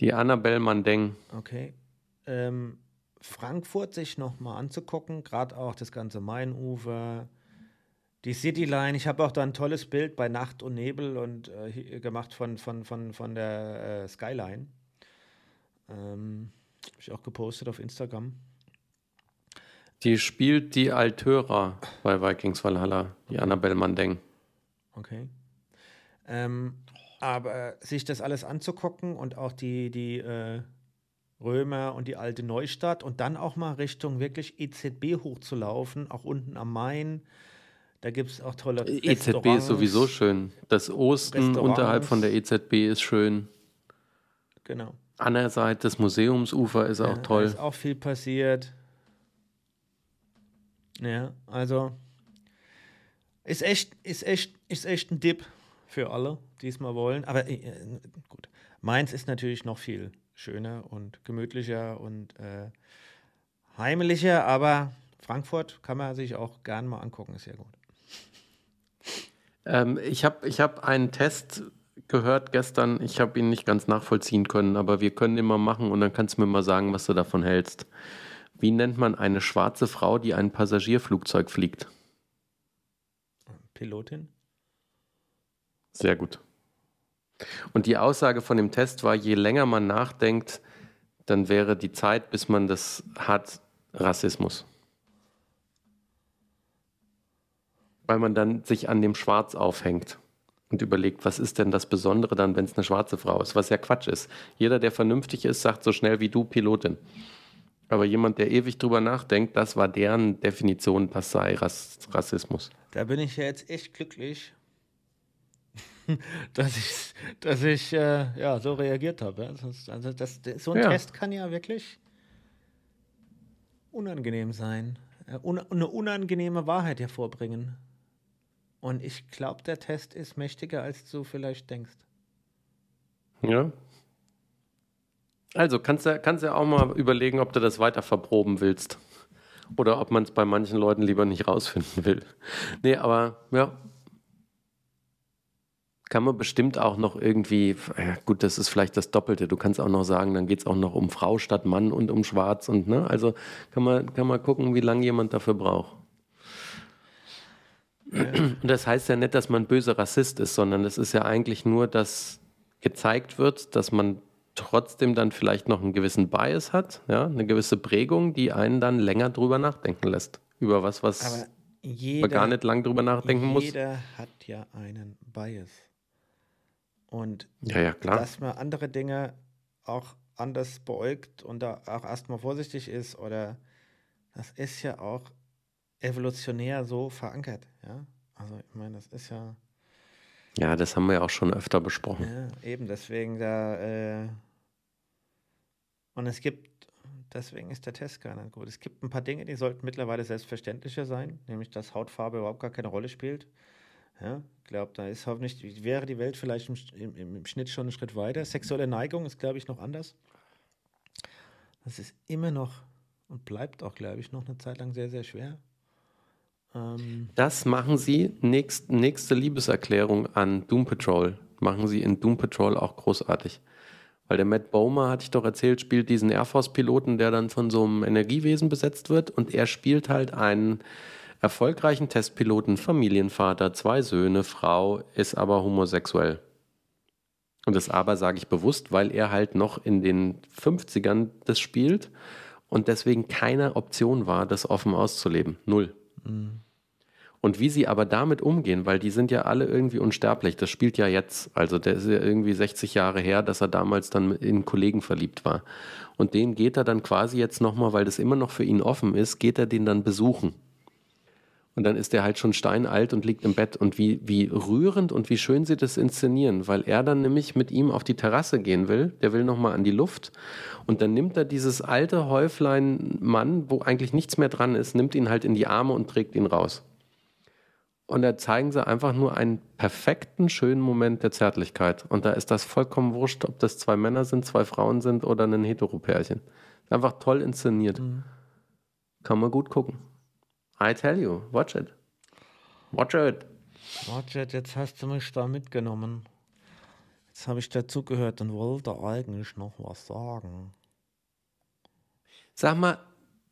Die Annabelle Mandeng. okay, ähm, Frankfurt sich nochmal anzugucken, gerade auch das ganze Mainufer, die Cityline. Ich habe auch da ein tolles Bild bei Nacht und Nebel und äh, gemacht von, von, von, von der äh, Skyline. Ähm, habe ich auch gepostet auf Instagram. Die spielt die Altöra bei Vikings Valhalla, die Annabelle Mandeng. Okay. Ähm, aber sich das alles anzugucken und auch die, die äh, Römer und die alte Neustadt und dann auch mal Richtung wirklich EZB hochzulaufen, auch unten am Main. Da gibt es auch tolle EZB. E ist sowieso schön. Das Osten unterhalb von der EZB ist schön. Genau. An der Seite des Museumsufer ist auch Ja, toll. Ist auch viel passiert. Ja, also Ist echt, ist echt, ist echt ein Dip für alle, die es mal wollen. Aber äh, gut, Mainz ist natürlich noch viel schöner und gemütlicher und äh, heimlicher, aber Frankfurt kann man sich auch gern mal angucken, ist ja gut. Ähm, ich habe ich hab einen Test gehört gestern, ich habe ihn nicht ganz nachvollziehen können, aber wir können mal machen und dann kannst du mir mal sagen, was du davon hältst. Wie nennt man eine schwarze Frau, die ein Passagierflugzeug fliegt? Pilotin? Sehr gut. Und die Aussage von dem Test war, je länger man nachdenkt, dann wäre die Zeit, bis man das hat, Rassismus. Weil man dann sich an dem Schwarz aufhängt und überlegt, was ist denn das Besondere dann, wenn es eine schwarze Frau ist, was ja Quatsch ist. Jeder, der vernünftig ist, sagt so schnell wie du Pilotin. Aber jemand, der ewig drüber nachdenkt, das war deren Definition, das sei Rass Rassismus. Da bin ich ja jetzt echt glücklich, [LAUGHS] dass ich, dass ich äh, ja, so reagiert habe. Also das, so ein ja. Test kann ja wirklich unangenehm sein, äh, eine unangenehme Wahrheit hervorbringen. Und ich glaube, der Test ist mächtiger, als du vielleicht denkst. Ja. Also kannst du kannst ja auch mal überlegen, ob du das weiter verproben willst. Oder ob man es bei manchen Leuten lieber nicht rausfinden will. Nee, aber ja, kann man bestimmt auch noch irgendwie, ja gut, das ist vielleicht das Doppelte. Du kannst auch noch sagen, dann geht es auch noch um Frau statt Mann und um Schwarz und ne, also kann man, kann man gucken, wie lange jemand dafür braucht. Und das heißt ja nicht, dass man böser Rassist ist, sondern es ist ja eigentlich nur, dass gezeigt wird, dass man trotzdem dann vielleicht noch einen gewissen Bias hat, ja, eine gewisse Prägung, die einen dann länger drüber nachdenken lässt. Über was, was jeder, man gar nicht lang drüber nachdenken jeder muss. Jeder hat ja einen Bias. Und ja, ja, dass man andere Dinge auch anders beäugt und da auch erstmal vorsichtig ist oder das ist ja auch evolutionär so verankert, ja. Also ich meine, das ist ja. Ja, das haben wir ja auch schon öfter besprochen. Ja, eben, deswegen da, äh, und es gibt, deswegen ist der Test gar nicht gut. Es gibt ein paar Dinge, die sollten mittlerweile selbstverständlicher sein, nämlich dass Hautfarbe überhaupt gar keine Rolle spielt. Ja, ich glaube, da ist hoffentlich, wäre die Welt vielleicht im, im, im, Schnitt schon einen Schritt weiter. Sexuelle Neigung ist, glaube ich, noch anders. Das ist immer noch und bleibt auch, glaube ich, noch eine Zeit lang sehr, sehr schwer. Ähm das machen Sie, nächst, nächste Liebeserklärung an Doom Patrol, machen Sie in Doom Patrol auch großartig. Weil der Matt Bomer, hatte ich doch erzählt, spielt diesen Air Force-Piloten, der dann von so einem Energiewesen besetzt wird und er spielt halt einen erfolgreichen Testpiloten, Familienvater, zwei Söhne, Frau, ist aber homosexuell. Und das aber sage ich bewusst, weil er halt noch in den 50ern das spielt und deswegen keine Option war, das offen auszuleben. Null. Mhm. Und wie sie aber damit umgehen, weil die sind ja alle irgendwie unsterblich. Das spielt ja jetzt, also der ist ja irgendwie 60 Jahre her, dass er damals dann in Kollegen verliebt war. Und den geht er dann quasi jetzt nochmal, weil das immer noch für ihn offen ist, geht er den dann besuchen. Und dann ist er halt schon steinalt und liegt im Bett. Und wie, wie rührend und wie schön sie das inszenieren, weil er dann nämlich mit ihm auf die Terrasse gehen will. Der will nochmal an die Luft. Und dann nimmt er dieses alte Häuflein Mann, wo eigentlich nichts mehr dran ist, nimmt ihn halt in die Arme und trägt ihn raus. Und da zeigen sie einfach nur einen perfekten, schönen Moment der Zärtlichkeit. Und da ist das vollkommen wurscht, ob das zwei Männer sind, zwei Frauen sind oder ein Heteropärchen. Einfach toll inszeniert. Mhm. Kann man gut gucken. I tell you, watch it. Watch it. Watch it, jetzt hast du mich da mitgenommen. Jetzt habe ich dazugehört und wollte eigentlich noch was sagen. Sag mal,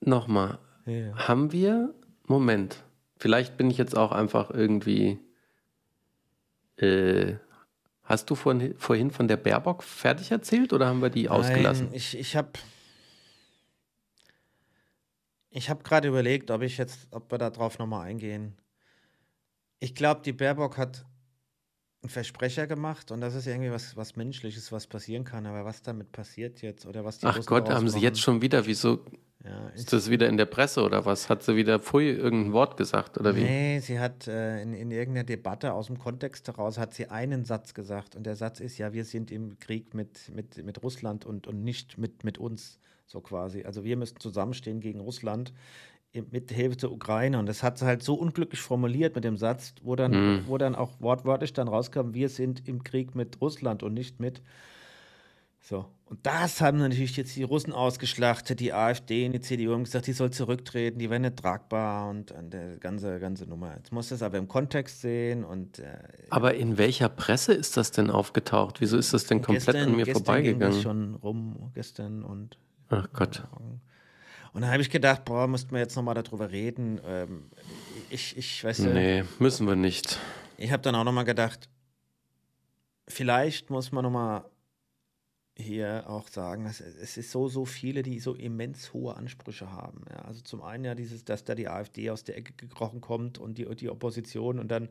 nochmal. Ja. Haben wir, Moment, vielleicht bin ich jetzt auch einfach irgendwie, äh, hast du vorhin, vorhin von der Baerbock fertig erzählt oder haben wir die Nein, ausgelassen? Ich, ich habe ich habe gerade überlegt, ob ich jetzt, ob wir da drauf nochmal eingehen. Ich glaube, die Baerbock hat einen Versprecher gemacht und das ist irgendwie was, was Menschliches, was passieren kann. Aber was damit passiert jetzt oder was die Ach Russen Gott, haben sie jetzt schon wieder, wieso? Ja, ist das wieder in der Presse oder was? Hat sie wieder früh irgendein Wort gesagt oder wie? Nee, sie hat äh, in, in irgendeiner Debatte aus dem Kontext heraus hat sie einen Satz gesagt und der Satz ist ja, wir sind im Krieg mit, mit, mit Russland und, und nicht mit, mit uns. So quasi. Also wir müssten zusammenstehen gegen Russland mit Hilfe der Ukraine. Und das hat sie halt so unglücklich formuliert mit dem Satz, wo dann, Mhm. wo dann auch wortwörtlich dann rauskam, wir sind im Krieg mit Russland und nicht mit. So. Und das haben natürlich jetzt die Russen ausgeschlachtet, die AfD und die CDU haben gesagt, die soll zurücktreten, die wäre nicht tragbar und, und der ganze, ganze Nummer. Jetzt muss das aber im Kontext sehen und äh, Aber in welcher Presse ist das denn aufgetaucht? Wieso ist das denn komplett an mir gestern ging das vorbeigegangen? schon rum, gestern und Ach Gott. und dann habe ich gedacht, boah, müssten wir jetzt nochmal darüber reden. Ähm, ich, ich, weißt du, Nee, müssen wir nicht. ich habe dann auch nochmal gedacht, vielleicht muss man nochmal hier auch sagen, dass es ist so, so viele, die so immens hohe Ansprüche haben. Ja, also zum einen ja dieses, dass da die AfD aus der Ecke gekrochen kommt und die, die Opposition und dann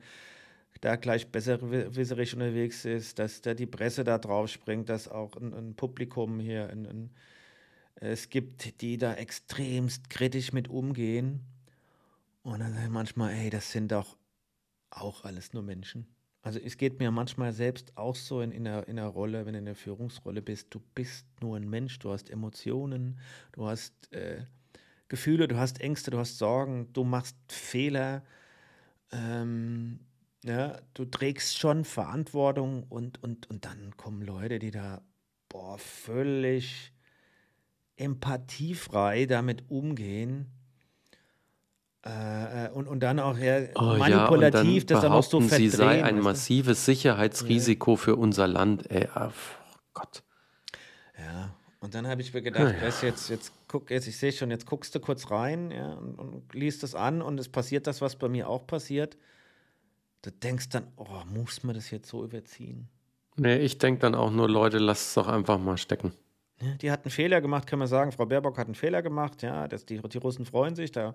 da gleich besserwisserisch unterwegs ist, dass da die Presse da drauf springt, dass auch ein, ein Publikum hier, ein, ein, es gibt, die da extremst kritisch mit umgehen. Und dann sage ich manchmal, ey, das sind doch auch alles nur Menschen. Also es geht mir manchmal selbst auch so in, in, der, in der Rolle, wenn du in der Führungsrolle bist, du bist nur ein Mensch, du hast Emotionen, du hast äh, Gefühle, du hast Ängste, du hast Sorgen, du machst Fehler, ähm, ja, du trägst schon Verantwortung und, und, und dann kommen Leute, die da boah, völlig empathiefrei damit umgehen. Äh, äh, und, und dann auch ja, Oh manipulativ, ja, das und dann dann noch so behaupten, sie sei verdrehen, ein weißt massives Sicherheitsrisiko für unser Land. Ey, ah, oh Gott. Ja, und dann habe ich mir gedacht, weißt du, jetzt, jetzt guck, jetzt, ich sehe schon, jetzt guckst du kurz rein ja, und, und liest das an und es passiert das, was bei mir auch passiert. Du denkst dann, oh, muss man das jetzt so überziehen? Nee, ich denke dann auch nur, Leute, lasst es doch einfach mal stecken. Ja, die hat einen Fehler gemacht, kann man sagen. Frau Baerbock hat einen Fehler gemacht. Ja, das, die, die Russen freuen sich. Der,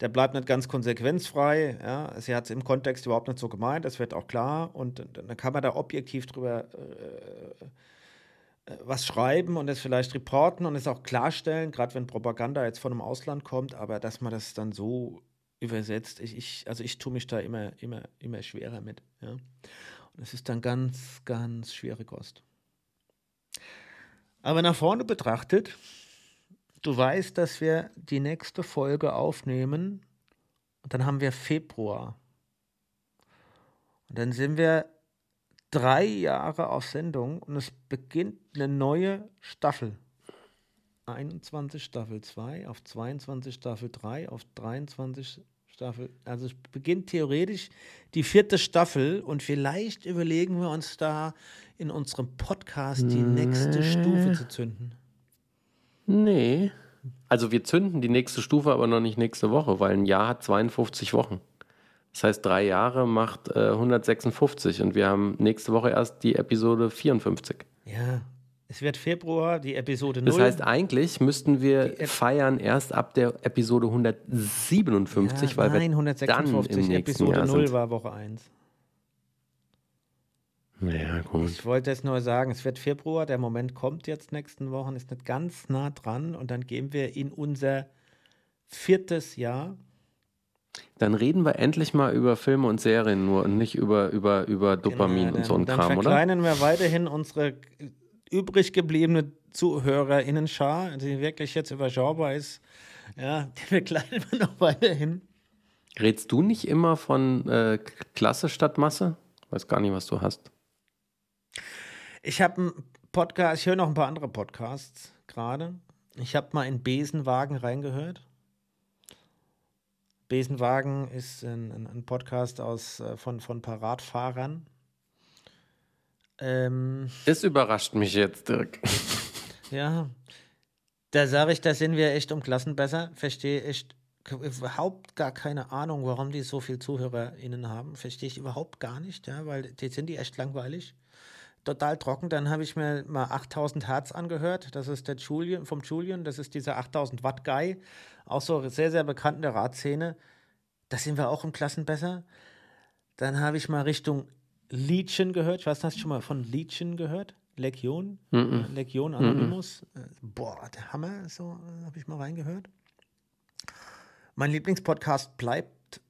der bleibt nicht ganz konsequenzfrei. Ja, sie hat es im Kontext überhaupt nicht so gemeint. Das wird auch klar. Und dann kann man da objektiv drüber äh, äh, was schreiben und es vielleicht reporten und es auch klarstellen, gerade wenn Propaganda jetzt von einem Ausland kommt. Aber dass man das dann so übersetzt, ich, ich also ich tue mich da immer, immer, immer schwerer mit. Ja. Und es ist dann ganz, ganz schwere Kost. Aber nach vorne betrachtet, du weißt, dass wir die nächste Folge aufnehmen und dann haben wir Februar. Und dann sind wir drei Jahre auf Sendung und es beginnt eine neue Staffel. 21 Staffel 2, auf 22 Staffel 3, auf 23 Staffel. Also es beginnt theoretisch die vierte Staffel und vielleicht überlegen wir uns da in unserem Podcast die nächste Stufe zu zünden. Nee. Also wir zünden die nächste Stufe aber noch nicht nächste Woche, weil ein Jahr hat 52 Wochen. Das heißt, drei Jahre macht äh, 156 und wir haben nächste Woche erst die Episode 54. Ja, es wird Februar, die Episode 0. Das heißt, eigentlich müssten wir feiern erst ab der Episode 157, ja, weil nein, wir 156, dann im nächsten Episode Jahr 0 sind. war Woche 1. Ja, gut. Ich wollte es nur sagen, es wird Februar, der Moment kommt jetzt nächsten Wochen, ist nicht ganz nah dran und dann gehen wir in unser viertes Jahr. Dann reden wir endlich mal über Filme und Serien nur und nicht über, über, über Dopamin Genau, und so ein dann, Kram, dann oder? verkleinern wir weiterhin unsere übrig gebliebene ZuhörerInnen-Schar, die wirklich jetzt überschaubar ist. Ja, [LAUGHS] die verkleinern wir noch weiterhin. Redst du nicht immer von äh, Klasse statt Masse? Weiß gar nicht, was du hast. Ich habe einen Podcast, ich höre noch ein paar andere Podcasts gerade. Ich habe mal in Besenwagen reingehört. Besenwagen ist ein, ein, Podcast aus, äh, von, von Paradfahrern. Ähm, Das überrascht mich jetzt, Dirk. [LAUGHS] ja, da sage ich, da sind wir echt um Klassen besser. Verstehe echt überhaupt gar keine Ahnung, warum die so viel ZuhörerInnen haben. Verstehe ich überhaupt gar nicht, ja, weil die sind die echt langweilig. Total trocken. Dann habe ich mir mal 8000 Hertz angehört. Das ist der Julian, vom Julian. Das ist dieser 8000 Watt Guy. Auch so sehr, sehr bekannt in der Radszene. Da sind wir auch um Klassen besser. Dann habe ich mal Richtung Legion gehört. Ich weiß, hast du schon mal von Legion gehört? Legion? Mhm. Legion Anonymous. Äh, Boah, der Hammer, so äh, habe ich mal reingehört. Mein Lieblingspodcast bleibt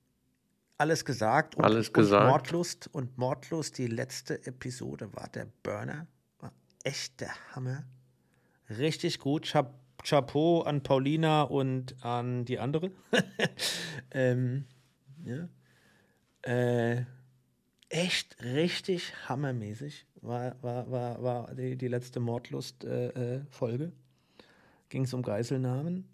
alles gesagt. Und, Alles und gesagt. Mordlust. Und Mordlust, die letzte Episode war der Burner. War echt der Hammer. Richtig gut. Ich habe Chapeau an Paulina und an die andere. [LAUGHS] ähm, ja. Äh, echt richtig hammermäßig war, war, war, war die, die letzte Mordlust-Folge. Äh, Ging es um Geiselnahmen.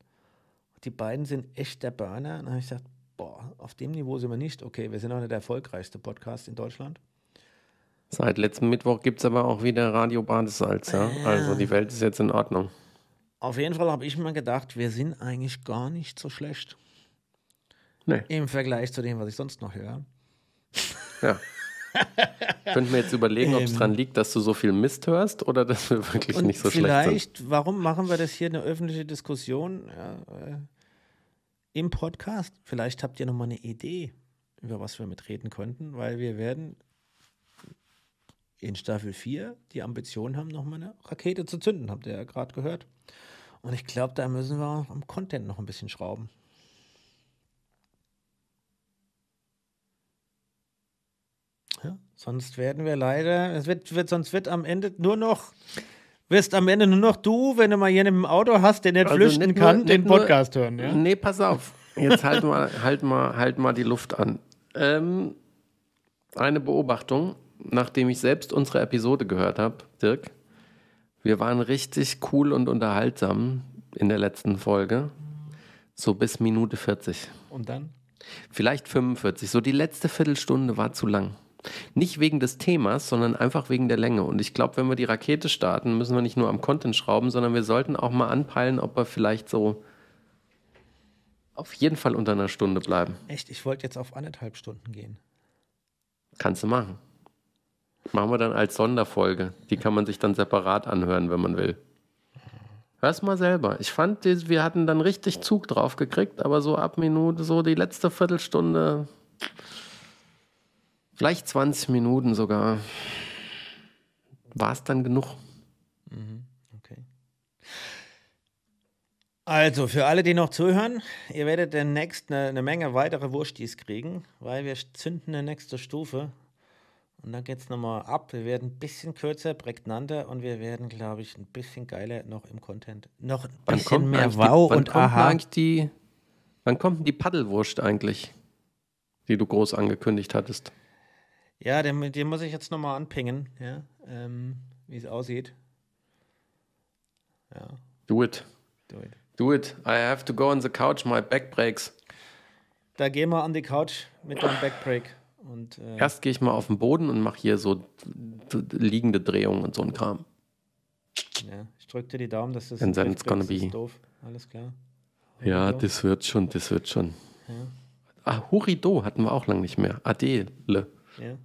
Die beiden sind echt der Burner. Und dann habe ich gesagt, boah, auf dem Niveau sind wir nicht. Okay, wir sind auch nicht der erfolgreichste Podcast in Deutschland. Seit letztem Mittwoch gibt es aber auch wieder Radio Badesalz. Ja? Also die Welt ist jetzt in Ordnung. Auf jeden Fall habe ich mir gedacht, wir sind eigentlich gar nicht so schlecht. Nee. Im Vergleich zu dem, was ich sonst noch höre. Ja. [LAUGHS] Könnten wir jetzt überlegen, ob es Ähm. dran liegt, dass du so viel Mist hörst oder dass wir wirklich nicht so schlecht sind. vielleicht, warum machen wir das hier eine öffentliche Diskussion ja, äh, im Podcast? Vielleicht habt ihr noch mal eine Idee, über was wir mitreden könnten, weil wir werden in Staffel 4 die Ambition haben, noch mal eine Rakete zu zünden, habt ihr ja gerade gehört. Und ich glaube, da müssen wir am Content noch ein bisschen schrauben. Ja, sonst werden wir leider, es wird, wird, sonst wird am Ende nur noch, wirst am Ende nur noch du, wenn du mal jemanden im Auto hast, der nicht Also flüchten nicht nur- kann, nicht den nur- Podcast hören. Ja? Nee, pass auf. Jetzt halt mal, halt mal, halt mal die Luft an. Ähm, eine Beobachtung, nachdem ich selbst unsere Episode gehört habe, Dirk. Wir waren richtig cool und unterhaltsam in der letzten Folge. So bis Minute 40. Und dann? Vielleicht 45. So die letzte Viertelstunde war zu lang. Nicht wegen des Themas, sondern einfach wegen der Länge. Und ich glaube, wenn wir die Rakete starten, müssen wir nicht nur am Content schrauben, sondern wir sollten auch mal anpeilen, ob wir vielleicht so auf jeden Fall unter einer Stunde bleiben. Echt, ich wollte jetzt auf anderthalb Stunden gehen. Kannst du machen. Machen wir dann als Sonderfolge. Die kann man sich dann separat anhören, wenn man will. Hör's mal selber. Ich fand, wir hatten dann richtig Zug drauf gekriegt, aber so ab Minute, so die letzte Viertelstunde, vielleicht 20 Minuten sogar, war es dann genug. Okay. Also, für alle, die noch zuhören, ihr werdet demnächst eine, eine Menge weitere Wurstis kriegen, weil wir zünden eine nächste Stufe. Und dann geht es nochmal ab. Wir werden ein bisschen kürzer, prägnanter und wir werden, glaube ich, ein bisschen geiler noch im Content. Noch ein Wann bisschen mehr Wow die, und Aha. die, wann kommt denn die Paddelwurst eigentlich, die du groß angekündigt hattest? Ja, den, den muss ich jetzt nochmal anpingen, ja, ähm, wie es aussieht. Ja, Do it. do it. Do it. I have to go on the couch, my back breaks. Da gehen wir an die Couch mit deinem Backbreak. Und, äh, Erst gehe ich mal auf den Boden und mache hier so liegende Drehungen und so ein Kram. ja, ich drücke dir die Daumen, dass das And then it's gonna be- ist doof. Alles klar. Ja, Hurido. das wird schon, das wird schon. Ja. Ah, Hurido hatten wir auch lange nicht mehr. Adele. Ja.